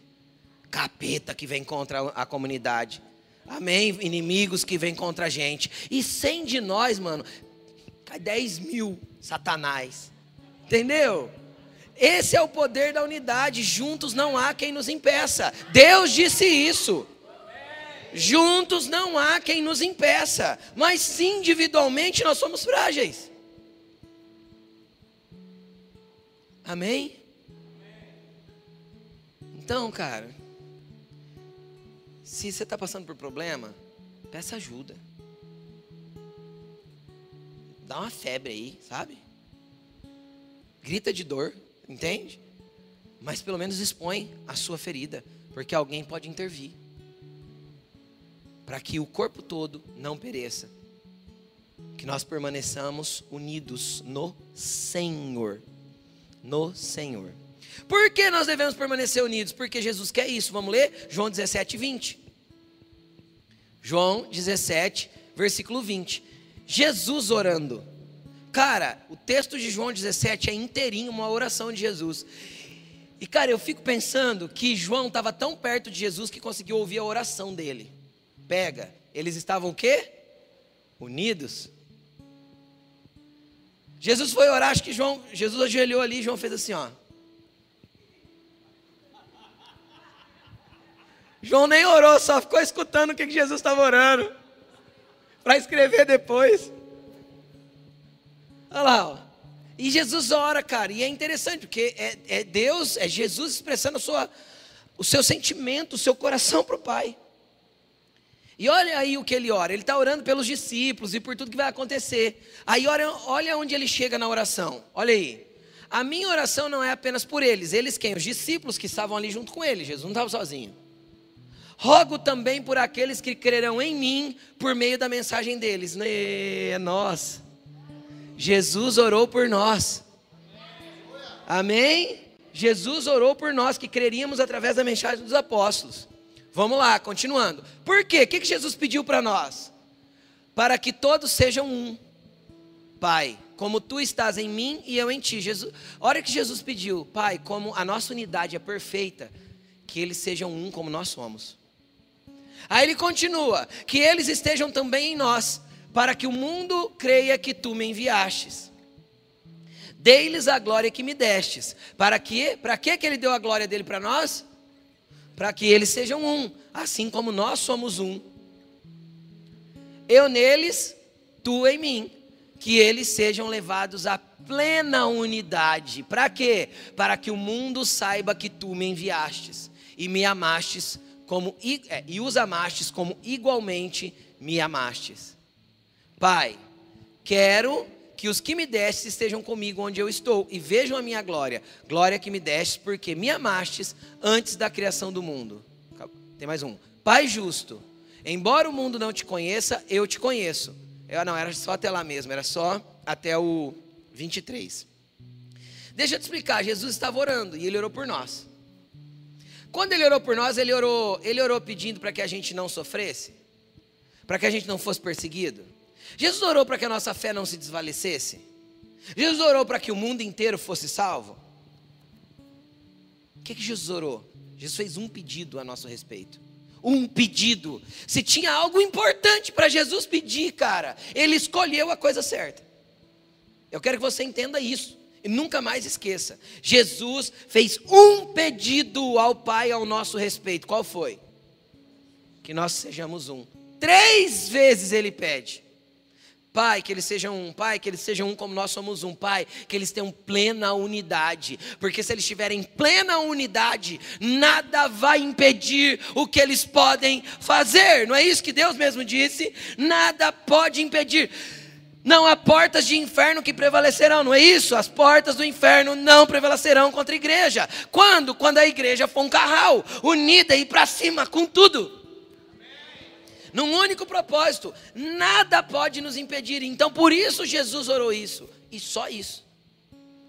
Capeta que vem contra a comunidade. Amém? Inimigos que vêm contra a gente. E cem de nós, mano, cai dez mil satanás. Entendeu? Esse é o poder da unidade. Juntos não há quem nos impeça. Deus disse isso. Juntos não há quem nos impeça. Mas individualmente nós somos frágeis. Amém? Então, cara, se você está passando por problema, peça ajuda. Dá uma febre aí, sabe? Grita de dor. Entende? Mas pelo menos expõe a sua ferida, porque alguém pode intervir. Para que o corpo todo não pereça. Que nós permaneçamos unidos no Senhor. No Senhor. Por que nós devemos permanecer unidos? Porque Jesus quer isso. Vamos ler? João 17, 20. João 17, versículo 20. Jesus orando. Cara, o texto de João 17 é inteirinho uma oração de Jesus. E cara, eu fico pensando que João estava tão perto de Jesus que conseguiu ouvir a oração dele. Pega, eles estavam o quê? Unidos. Jesus foi orar, acho que João, Jesus ajoelhou ali, João fez assim, ó. João nem orou, só ficou escutando o que Jesus estava orando. Para escrever depois. Olha lá, ó. E Jesus ora, cara, e é interessante, porque é, é Deus, é Jesus expressando sua, o seu sentimento, o seu coração para o Pai. E olha aí o que ele ora, ele está orando pelos discípulos e por tudo que vai acontecer. Aí olha, olha onde ele chega na oração, olha aí. A minha oração não é apenas por eles, eles quem? Os discípulos que estavam ali junto com ele, Jesus não estava sozinho. Rogo também por aqueles que crerão em mim por meio da mensagem deles. É nós. Jesus orou por nós. Amém? Jesus orou por nós que creríamos através da mensagem dos apóstolos. Vamos lá, continuando. Por quê? O que Jesus pediu para nós? Para que todos sejam um. Pai, como tu estás em mim e eu em ti. Jesus, a hora que Jesus pediu, Pai, como a nossa unidade é perfeita, que eles sejam um como nós somos. Aí ele continua: que eles estejam também em nós, para que o mundo creia que tu me enviastes. Dei-lhes a glória que me destes. Para que? Para que que ele deu a glória dele para nós? Para que eles sejam um, assim como nós somos um. Eu neles, tu em mim, que eles sejam levados à plena unidade. Para quê? Para que o mundo saiba que tu me enviastes e me amastes como é, e os amastes como igualmente me amastes. Pai, quero que os que me destes estejam comigo onde eu estou e vejam a minha glória, glória que me destes porque me amastes antes da criação do mundo. Tem mais um. Pai justo, embora o mundo não te conheça, eu te conheço. Eu, não, era só até lá mesmo, era só até o 23. Deixa eu te explicar, Jesus estava orando e ele orou por nós. Quando ele orou por nós, ele orou, ele orou pedindo para que a gente não sofresse, para que a gente não fosse perseguido. Jesus orou para que a nossa fé não se desvalecesse. Jesus orou para que o mundo inteiro fosse salvo. O que, que Jesus orou? Jesus fez um pedido a nosso respeito. Um pedido. Se tinha algo importante para Jesus pedir, cara, ele escolheu a coisa certa. Eu quero que você entenda isso. E nunca mais esqueça: Jesus fez um pedido ao Pai ao nosso respeito. Qual foi? Que nós sejamos um. Três vezes ele pede. Pai, que eles sejam um, Pai, que eles sejam um como nós somos um, Pai, que eles tenham plena unidade, porque se eles tiverem plena unidade, nada vai impedir o que eles podem fazer, não é isso que Deus mesmo disse? Nada pode impedir. Não há portas de inferno que prevalecerão, não é isso? As portas do inferno não prevalecerão contra a igreja. Quando? Quando a igreja for um carral, unida e para cima com tudo. Num único propósito, nada pode nos impedir. Então, por isso Jesus orou isso. E só isso.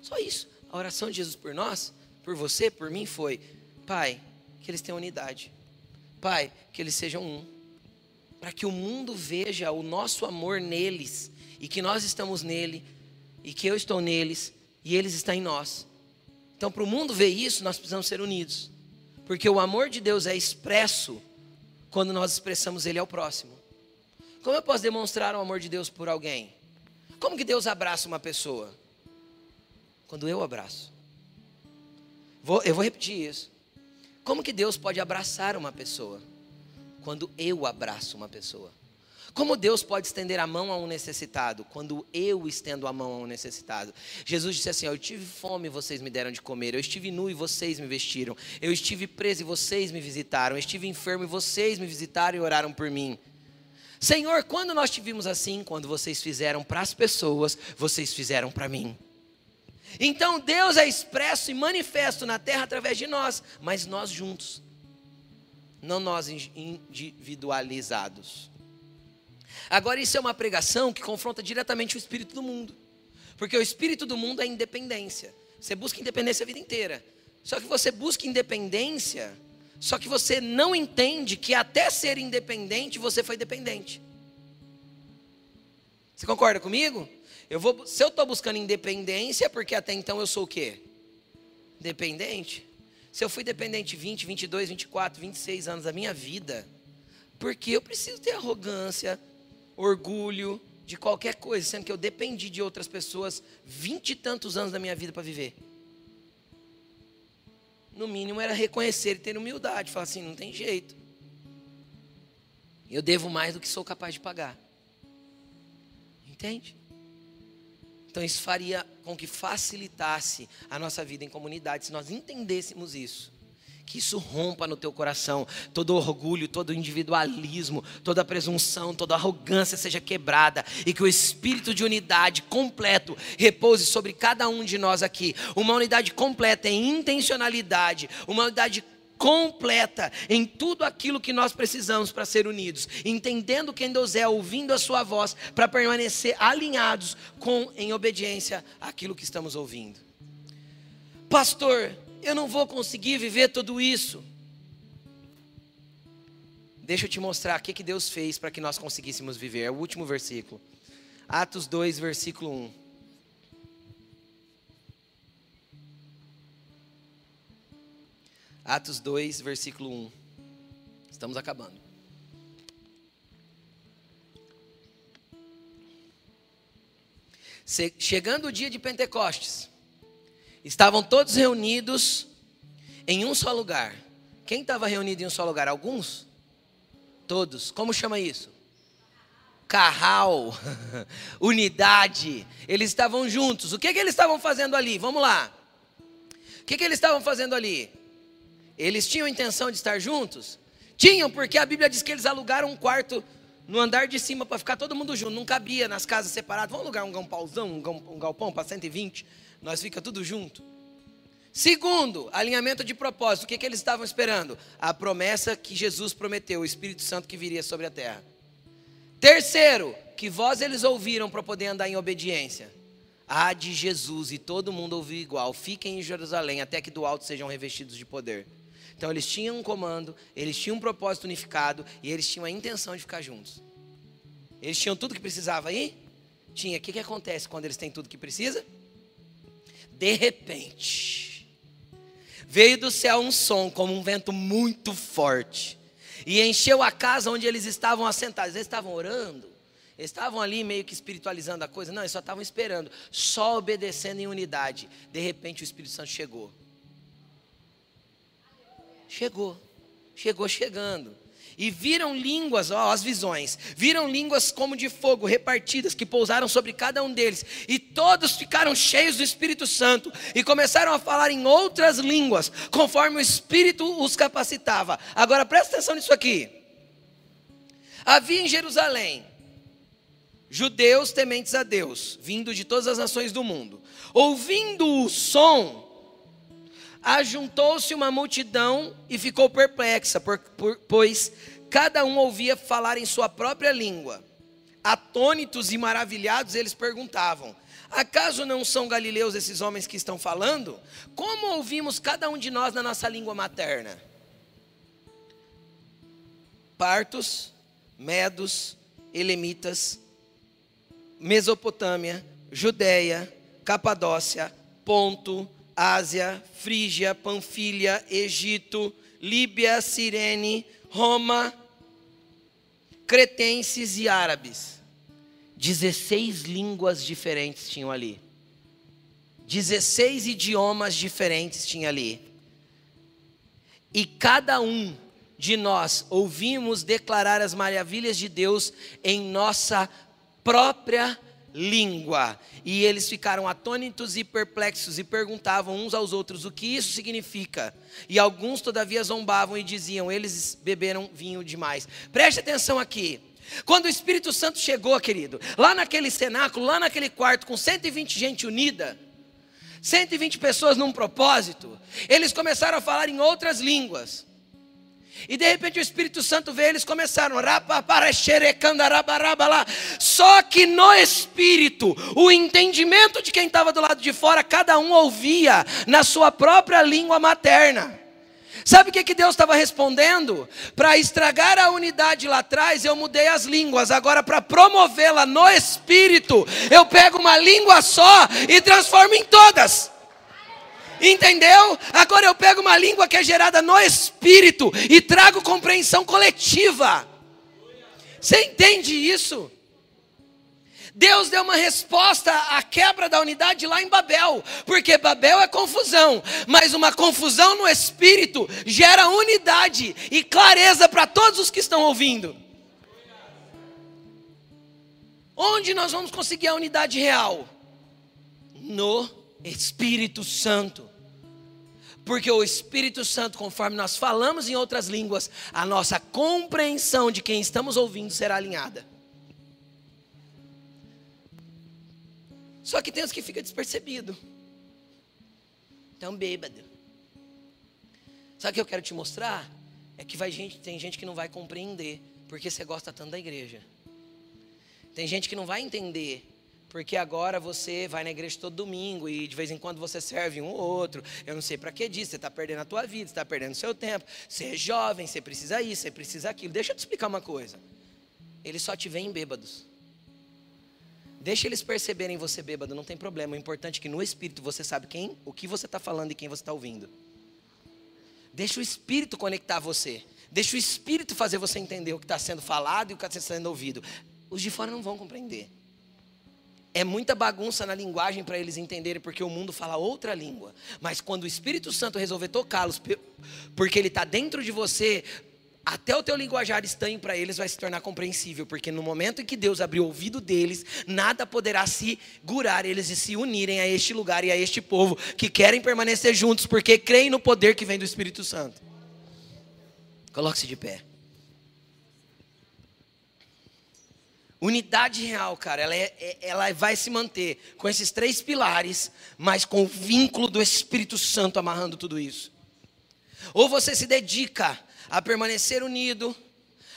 Só isso. A oração de Jesus por nós, por você, por mim foi: Pai, que eles tenham unidade. Pai, que eles sejam um. Para que o mundo veja o nosso amor neles e que nós estamos nele, e que eu estou neles, e eles estão em nós. Então, para o mundo ver isso, nós precisamos ser unidos, porque o amor de Deus é expresso quando nós expressamos ele ao próximo. Como eu posso demonstrar o amor de Deus por alguém? Como que Deus abraça uma pessoa? Quando eu abraço. Vou, eu vou repetir isso. Como que Deus pode abraçar uma pessoa? Quando eu abraço uma pessoa. Como Deus pode estender a mão a um necessitado quando eu estendo a mão a um necessitado? Jesus disse assim: Eu tive fome e vocês me deram de comer. Eu estive nu e vocês me vestiram. Eu estive preso e vocês me visitaram. Eu estive enfermo e vocês me visitaram e oraram por mim. Senhor, quando nós tivemos assim, quando vocês fizeram para as pessoas, vocês fizeram para mim. Então Deus é expresso e manifesto na terra através de nós, mas nós juntos, não nós individualizados. Agora, isso é uma pregação que confronta diretamente o espírito do mundo. Porque o espírito do mundo é independência. Você busca independência a vida inteira. Só que você busca independência, só que você não entende que até ser independente você foi dependente. Você concorda comigo? Eu vou, se eu estou buscando independência, é porque até então eu sou o quê? Dependente. Se eu fui dependente 20, 22, 24, 26 anos da minha vida, porque eu preciso ter arrogância, orgulho de qualquer coisa, sendo que eu dependi de outras pessoas vinte e tantos anos da minha vida para viver. No mínimo era reconhecer e ter humildade, falar assim, não tem jeito. Eu devo mais do que sou capaz de pagar. Entende? Então isso faria com que facilitasse a nossa vida em comunidade se nós entendêssemos isso. Que isso rompa no teu coração, todo orgulho, todo individualismo, toda presunção, toda arrogância seja quebrada e que o espírito de unidade completo repouse sobre cada um de nós aqui. Uma unidade completa em intencionalidade, uma unidade completa em tudo aquilo que nós precisamos para ser unidos, entendendo quem Deus é, ouvindo a sua voz, para permanecer alinhados com em obediência àquilo que estamos ouvindo. Pastor, eu não vou conseguir viver tudo isso. Deixa eu te mostrar o que, que Deus fez para que nós conseguíssemos viver. É o último versículo. Atos 2, versículo 1. Atos 2, versículo 1. Estamos acabando. Chegando o dia de Pentecostes, Estavam todos reunidos em um só lugar. Quem estava reunido em um só lugar? Alguns? Todos. Como chama isso? carral, unidade. Eles estavam juntos. O que, que eles estavam fazendo ali? Vamos lá. O que, que eles estavam fazendo ali? Eles tinham intenção de estar juntos? Tinham, porque a Bíblia diz que eles alugaram um quarto no andar de cima para ficar todo mundo junto. Não cabia nas casas separadas. Vamos alugar um galpãozão, um galpão para 120? Nós fica tudo junto. Segundo, alinhamento de propósito. O que, que eles estavam esperando? A promessa que Jesus prometeu, o Espírito Santo que viria sobre a terra. Terceiro, que voz eles ouviram para poder andar em obediência? A de Jesus, e todo mundo ouviu igual. Fiquem em Jerusalém até que do alto sejam revestidos de poder. Então eles tinham um comando, eles tinham um propósito unificado e eles tinham a intenção de ficar juntos. Eles tinham tudo que precisava aí? Tinha. O que, que acontece quando eles têm tudo que precisa? De repente veio do céu um som como um vento muito forte e encheu a casa onde eles estavam assentados. Eles estavam orando, eles estavam ali meio que espiritualizando a coisa. Não, eles só estavam esperando, só obedecendo em unidade. De repente o Espírito Santo chegou. Chegou, chegou chegando e viram línguas, ó, as visões, viram línguas como de fogo repartidas que pousaram sobre cada um deles, e todos ficaram cheios do Espírito Santo e começaram a falar em outras línguas, conforme o Espírito os capacitava. Agora presta atenção nisso aqui. Havia em Jerusalém judeus tementes a Deus, vindo de todas as nações do mundo. Ouvindo o som, ajuntou-se uma multidão e ficou perplexa, por, por, pois cada um ouvia falar em sua própria língua. Atônitos e maravilhados, eles perguntavam: Acaso não são galileus esses homens que estão falando? Como ouvimos cada um de nós na nossa língua materna? Partos, Medos, Elemitas, Mesopotâmia, Judéia, Capadócia, Ponto, Ásia, Frígia, Panfilha, Egito, Líbia, Cirene, Roma, cretenses e árabes. 16 línguas diferentes tinham ali. 16 idiomas diferentes tinha ali. E cada um de nós ouvimos declarar as maravilhas de Deus em nossa própria língua língua. E eles ficaram atônitos e perplexos e perguntavam uns aos outros o que isso significa. E alguns, todavia, zombavam e diziam: Eles beberam vinho demais. Preste atenção aqui. Quando o Espírito Santo chegou, querido, lá naquele cenáculo, lá naquele quarto, com 120 gente unida, 120 pessoas num propósito, eles começaram a falar em outras línguas. E de repente o Espírito Santo veio, eles começaram. Só que no Espírito, o entendimento de quem estava do lado de fora, cada um ouvia na sua própria língua materna. Sabe o que, que Deus estava respondendo? Para estragar a unidade lá atrás, eu mudei as línguas. Agora, para promovê-la no Espírito, eu pego uma língua só e transformo em todas. Entendeu? Agora eu pego uma língua que é gerada no espírito e trago compreensão coletiva. Você entende isso? Deus deu uma resposta à quebra da unidade lá em Babel, porque Babel é confusão, mas uma confusão no espírito gera unidade e clareza para todos os que estão ouvindo. Onde nós vamos conseguir a unidade real? No Espírito Santo. Porque o Espírito Santo, conforme nós falamos em outras línguas, a nossa compreensão de quem estamos ouvindo será alinhada. Só que tem os que ficam despercebido. Tão bêbado. Sabe o que eu quero te mostrar? É que vai gente, tem gente que não vai compreender porque você gosta tanto da igreja. Tem gente que não vai entender porque agora você vai na igreja todo domingo e de vez em quando você serve um ou outro. Eu não sei para que disso, você está perdendo a tua vida, você está perdendo o seu tempo. Você é jovem, você precisa isso, você precisa aquilo. Deixa eu te explicar uma coisa. Eles só te veem bêbados. Deixa eles perceberem você bêbado, não tem problema. O importante é que no espírito você sabe quem, o que você está falando e quem você está ouvindo. Deixa o espírito conectar você. Deixa o espírito fazer você entender o que está sendo falado e o que está sendo ouvido. Os de fora não vão compreender é muita bagunça na linguagem para eles entenderem, porque o mundo fala outra língua. Mas quando o Espírito Santo resolver tocá-los, porque ele está dentro de você, até o teu linguajar estranho para eles vai se tornar compreensível, porque no momento em que Deus abriu o ouvido deles, nada poderá segurar eles de se unirem a este lugar e a este povo que querem permanecer juntos, porque creem no poder que vem do Espírito Santo. Coloque-se de pé. Unidade real, cara, ela, é, é, ela vai se manter com esses três pilares, mas com o vínculo do Espírito Santo amarrando tudo isso. Ou você se dedica a permanecer unido,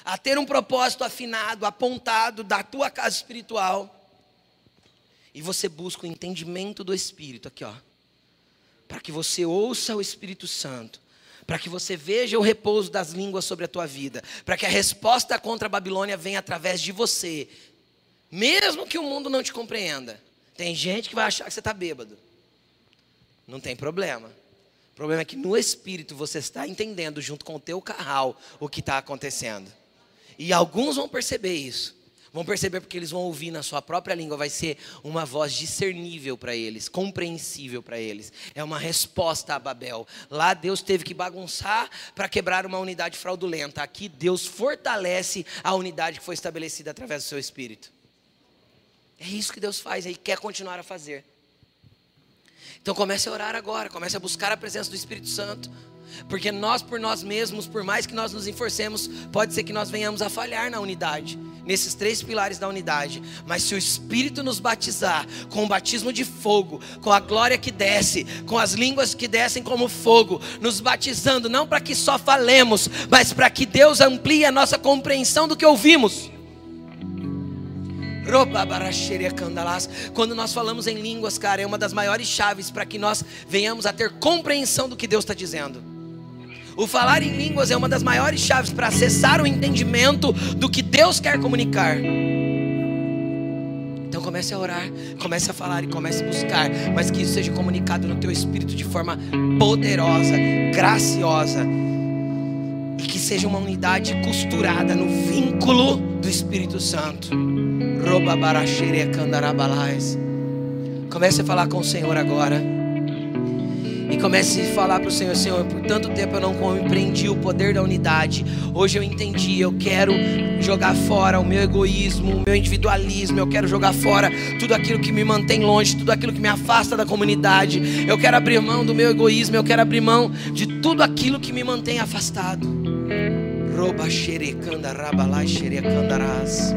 a ter um propósito afinado, apontado da tua casa espiritual. E você busca o entendimento do Espírito aqui, ó. Para que você ouça o Espírito Santo, para que você veja o repouso das línguas sobre a tua vida, para que a resposta contra a Babilônia venha através de você, mesmo que o mundo não te compreenda. Tem gente que vai achar que você está bêbado. Não tem problema. O problema é que no espírito você está entendendo, junto com o teu carral, o que está acontecendo. E alguns vão perceber isso. Vão perceber porque eles vão ouvir na sua própria língua, vai ser uma voz discernível para eles, compreensível para eles. É uma resposta a Babel. Lá Deus teve que bagunçar para quebrar uma unidade fraudulenta. Aqui Deus fortalece a unidade que foi estabelecida através do seu espírito. É isso que Deus faz e quer continuar a fazer. Então comece a orar agora, comece a buscar a presença do Espírito Santo. Porque nós por nós mesmos, por mais que nós nos enforcemos, pode ser que nós venhamos a falhar na unidade, nesses três pilares da unidade. Mas se o Espírito nos batizar com o batismo de fogo, com a glória que desce, com as línguas que descem como fogo, nos batizando não para que só falemos, mas para que Deus amplie a nossa compreensão do que ouvimos. Quando nós falamos em línguas, cara, é uma das maiores chaves para que nós venhamos a ter compreensão do que Deus está dizendo. O falar em línguas é uma das maiores chaves para acessar o entendimento do que Deus quer comunicar. Então comece a orar, comece a falar e comece a buscar, mas que isso seja comunicado no teu espírito de forma poderosa, graciosa e que seja uma unidade costurada no vínculo do Espírito Santo. Comece a falar com o Senhor agora. E comece a falar para o Senhor, Senhor, por tanto tempo eu não compreendi o poder da unidade. Hoje eu entendi, eu quero jogar fora o meu egoísmo, o meu individualismo, eu quero jogar fora tudo aquilo que me mantém longe, tudo aquilo que me afasta da comunidade. Eu quero abrir mão do meu egoísmo, eu quero abrir mão de tudo aquilo que me mantém afastado. Roba xerecanda rabalai xerecandarás.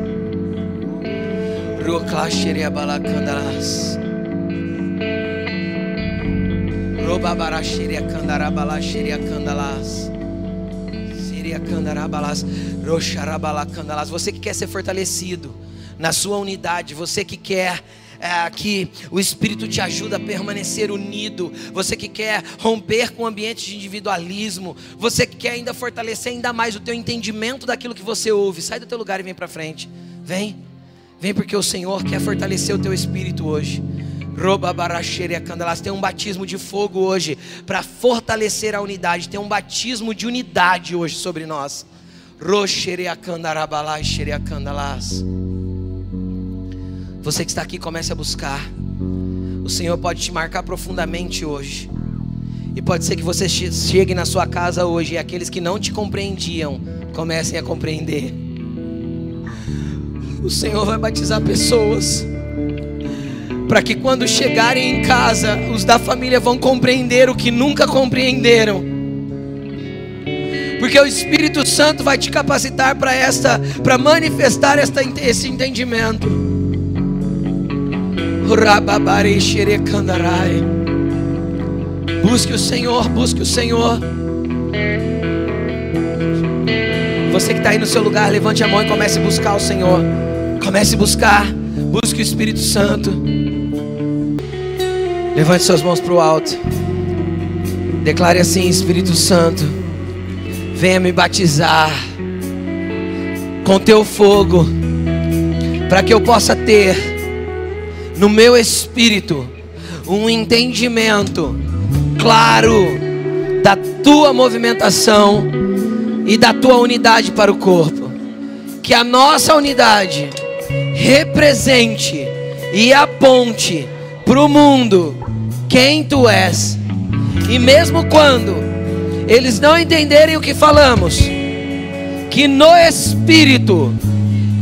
Rokla xereabalacandarás. Você que quer ser fortalecido na sua unidade, você que quer é, que o Espírito te ajuda a permanecer unido, você que quer romper com o ambiente de individualismo, você que quer ainda fortalecer ainda mais o teu entendimento daquilo que você ouve, sai do teu lugar e vem para frente. Vem, vem porque o Senhor quer fortalecer o teu espírito hoje. Tem um batismo de fogo hoje para fortalecer a unidade. Tem um batismo de unidade hoje sobre nós. Você que está aqui, comece a buscar. O Senhor pode te marcar profundamente hoje. E pode ser que você chegue na sua casa hoje e aqueles que não te compreendiam comecem a compreender. O Senhor vai batizar pessoas para que quando chegarem em casa, os da família vão compreender o que nunca compreenderam. Porque o Espírito Santo vai te capacitar para esta, para manifestar esta, esse entendimento. Busque o Senhor, busque o Senhor. Você que está aí no seu lugar, levante a mão e comece a buscar o Senhor. Comece a buscar, busque o Espírito Santo. Levante suas mãos para o alto. Declare assim: Espírito Santo, venha me batizar com teu fogo, para que eu possa ter no meu espírito um entendimento claro da tua movimentação e da tua unidade para o corpo. Que a nossa unidade represente e aponte para o mundo quem tu és. E mesmo quando eles não entenderem o que falamos, que no espírito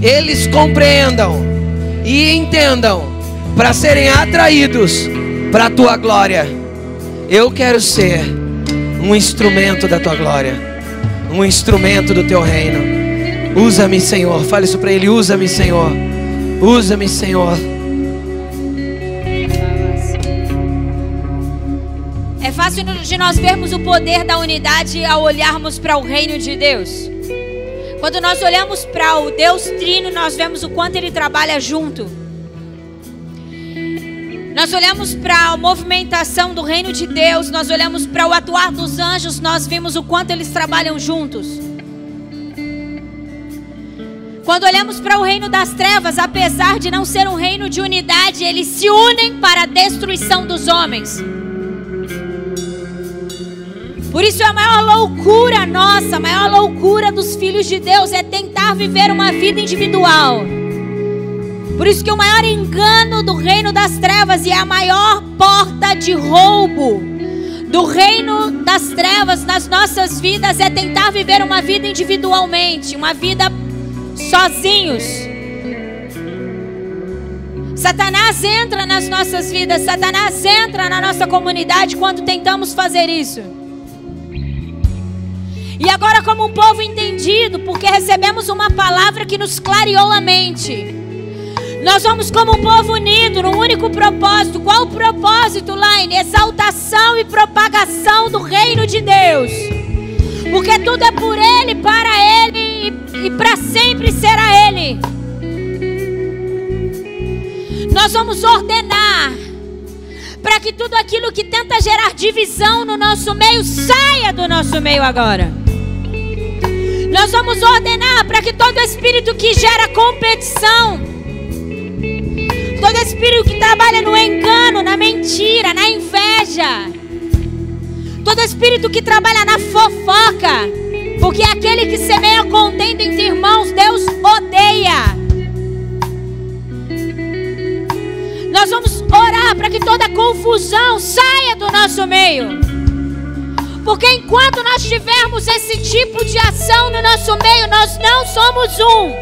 eles compreendam e entendam para serem atraídos para a tua glória. Eu quero ser um instrumento da tua glória, um instrumento do teu reino. Usa-me, Senhor. Fale isso para ele: usa-me, Senhor. Usa-me, Senhor. Fácil de nós vermos o poder da unidade ao olharmos para o reino de Deus. Quando nós olhamos para o Deus Trino, nós vemos o quanto ele trabalha junto. Nós olhamos para a movimentação do reino de Deus, nós olhamos para o atuar dos anjos, nós vimos o quanto eles trabalham juntos. Quando olhamos para o reino das trevas, apesar de não ser um reino de unidade, eles se unem para a destruição dos homens. Por isso é a maior loucura nossa, a maior loucura dos filhos de Deus é tentar viver uma vida individual. Por isso que o maior engano do reino das trevas e a maior porta de roubo do reino das trevas nas nossas vidas é tentar viver uma vida individualmente, uma vida sozinhos. Satanás entra nas nossas vidas, Satanás entra na nossa comunidade quando tentamos fazer isso. E agora, como um povo entendido, porque recebemos uma palavra que nos clareou a mente. Nós vamos como um povo unido num único propósito. Qual o propósito, Laine? Exaltação e propagação do reino de Deus. Porque tudo é por Ele, para Ele e, e para sempre será Ele. Nós vamos ordenar para que tudo aquilo que tenta gerar divisão no nosso meio saia do nosso meio agora. Nós vamos ordenar para que todo espírito que gera competição, todo espírito que trabalha no engano, na mentira, na inveja, todo espírito que trabalha na fofoca, porque aquele que semeia contenda entre irmãos, Deus odeia. Nós vamos orar para que toda confusão saia do nosso meio. Porque enquanto nós tivermos esse tipo de ação no nosso meio, nós não somos um.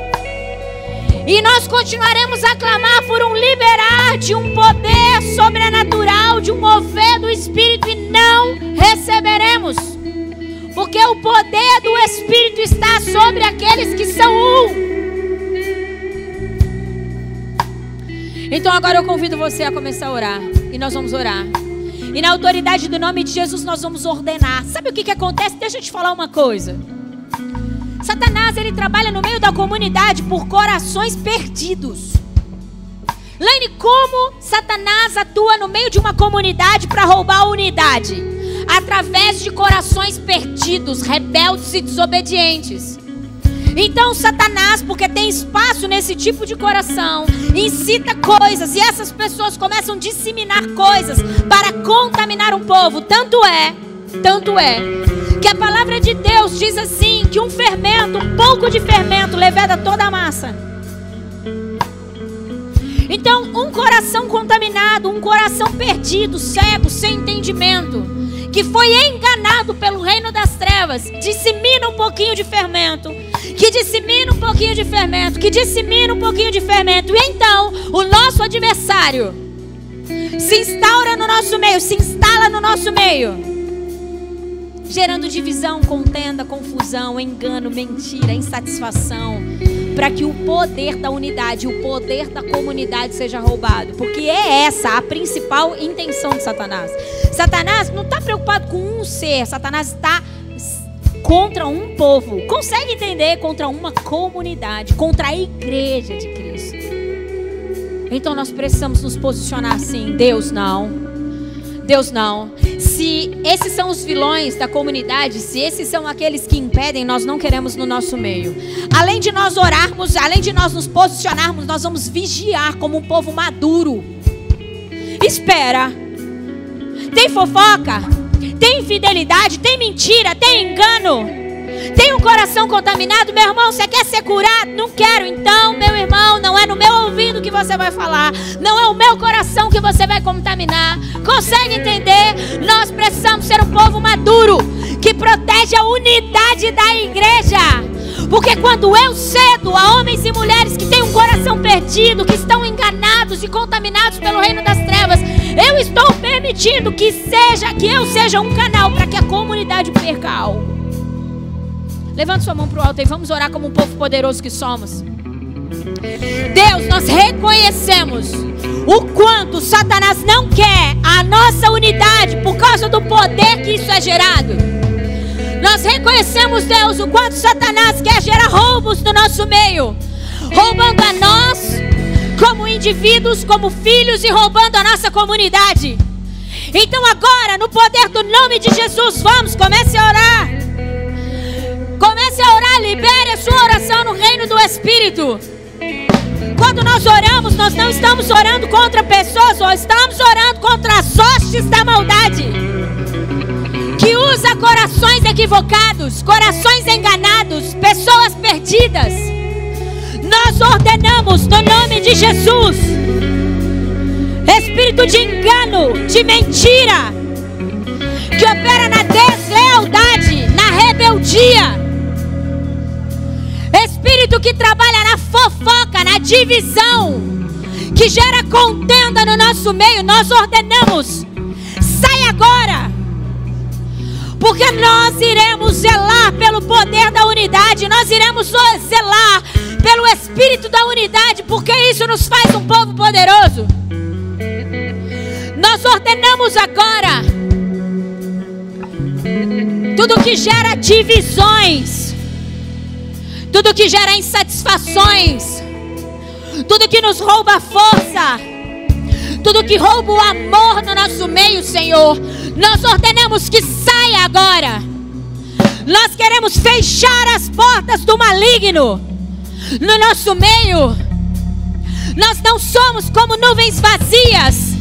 E nós continuaremos a clamar por um liberar de um poder sobrenatural, de um mover do Espírito e não receberemos. Porque o poder do Espírito está sobre aqueles que são um. Então agora eu convido você a começar a orar. E nós vamos orar. E na autoridade do nome de Jesus nós vamos ordenar. Sabe o que, que acontece? Deixa eu te falar uma coisa. Satanás ele trabalha no meio da comunidade por corações perdidos. Lene, como Satanás atua no meio de uma comunidade para roubar a unidade? Através de corações perdidos, rebeldes e desobedientes. Então, Satanás, porque tem espaço nesse tipo de coração, incita coisas e essas pessoas começam a disseminar coisas para contaminar um povo. Tanto é, tanto é, que a palavra de Deus diz assim: que um fermento, um pouco de fermento, leveda toda a massa. Então, um coração contaminado, um coração perdido, cego, sem entendimento, que foi enganado pelo reino das trevas, dissemina um pouquinho de fermento que dissemina um pouquinho de fermento, que dissemina um pouquinho de fermento. E então, o nosso adversário se instaura no nosso meio, se instala no nosso meio, gerando divisão, contenda, confusão, engano, mentira, insatisfação, para que o poder da unidade, o poder da comunidade seja roubado, porque é essa a principal intenção de Satanás. Satanás não está preocupado com um ser, Satanás está contra um povo. Consegue entender? Contra uma comunidade, contra a igreja de Cristo. Então nós precisamos nos posicionar assim: Deus não. Deus não. Se esses são os vilões da comunidade, se esses são aqueles que impedem, nós não queremos no nosso meio. Além de nós orarmos, além de nós nos posicionarmos, nós vamos vigiar como um povo maduro. Espera. Tem fofoca? tem infidelidade, tem mentira, tem engano, tem um coração contaminado, meu irmão, você quer ser curado? Não quero. Então, meu irmão, não é no meu ouvido que você vai falar, não é o meu coração que você vai contaminar. Consegue entender? Nós precisamos ser um povo maduro que protege a unidade da igreja. Porque quando eu cedo a homens e mulheres que têm um coração perdido, que estão enganados e contaminados pelo reino das trevas, eu estou permitindo que seja que eu seja um canal para que a comunidade perca algo. Levante sua mão para o alto e vamos orar como um povo poderoso que somos. Deus, nós reconhecemos o quanto Satanás não quer a nossa unidade por causa do poder que isso é gerado. Nós reconhecemos, Deus, o quanto Satanás quer gerar roubos no nosso meio, roubando a nós como indivíduos, como filhos e roubando a nossa comunidade. Então agora, no poder do nome de Jesus, vamos, comece a orar. Comece a orar, libere a sua oração no reino do Espírito. Quando nós oramos, nós não estamos orando contra pessoas, nós estamos orando contra as hostes da maldade. Que usa corações equivocados, corações enganados, pessoas perdidas. Nós ordenamos no nome de Jesus. Espírito de engano, de mentira, que opera na deslealdade, na rebeldia espírito que trabalha na fofoca, na divisão, que gera contenda no nosso meio, nós ordenamos: sai agora. Porque nós iremos zelar pelo poder da unidade, nós iremos zelar pelo espírito da unidade, porque isso nos faz um povo poderoso. Nós ordenamos agora tudo que gera divisões, tudo que gera insatisfações, tudo que nos rouba força, tudo que rouba o amor no nosso meio, Senhor, nós ordenamos que saia agora. Nós queremos fechar as portas do maligno no nosso meio. Nós não somos como nuvens vazias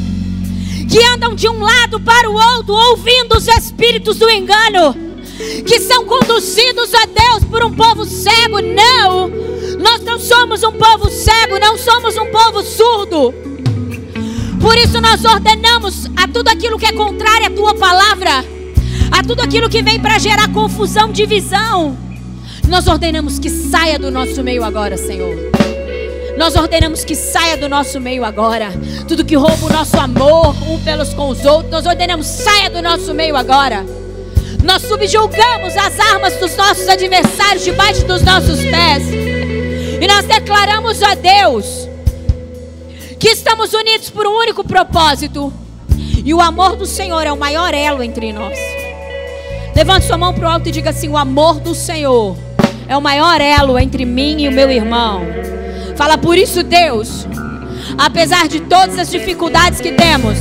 que andam de um lado para o outro, ouvindo os espíritos do engano que são conduzidos a Deus por um povo cego. Não, nós não somos um povo cego, não somos um povo surdo. Por isso nós ordenamos a tudo aquilo que é contrário à tua palavra, a tudo aquilo que vem para gerar confusão, divisão. Nós ordenamos que saia do nosso meio agora, Senhor. Nós ordenamos que saia do nosso meio agora. Tudo que rouba o nosso amor um pelos com os outros, nós ordenamos saia do nosso meio agora. Nós subjulgamos as armas dos nossos adversários debaixo dos nossos pés. E nós declaramos a Deus que estamos unidos por um único propósito. E o amor do Senhor é o maior elo entre nós. Levante sua mão para o alto e diga assim: O amor do Senhor é o maior elo entre mim e o meu irmão. Fala por isso, Deus, apesar de todas as dificuldades que temos,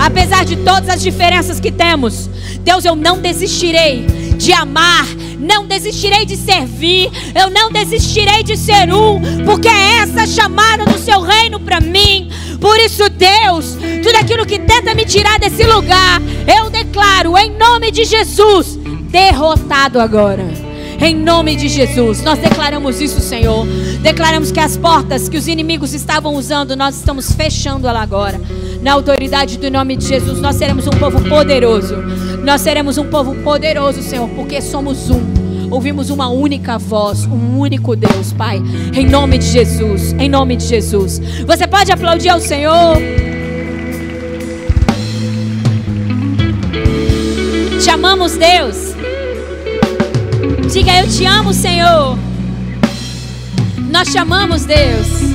apesar de todas as diferenças que temos, Deus, eu não desistirei de amar, não desistirei de servir, eu não desistirei de ser um, porque é essa chamada do seu reino para mim. Por isso, Deus, tudo aquilo que tenta me tirar desse lugar, eu declaro em nome de Jesus, derrotado agora. Em nome de Jesus, nós declaramos isso, Senhor. Declaramos que as portas que os inimigos estavam usando, nós estamos fechando ela agora. Na autoridade do nome de Jesus, nós seremos um povo poderoso. Nós seremos um povo poderoso, Senhor, porque somos um. Ouvimos uma única voz, um único Deus, Pai. Em nome de Jesus, em nome de Jesus. Você pode aplaudir ao Senhor. Chamamos Deus. Diga, eu te amo, Senhor. Nós chamamos Deus.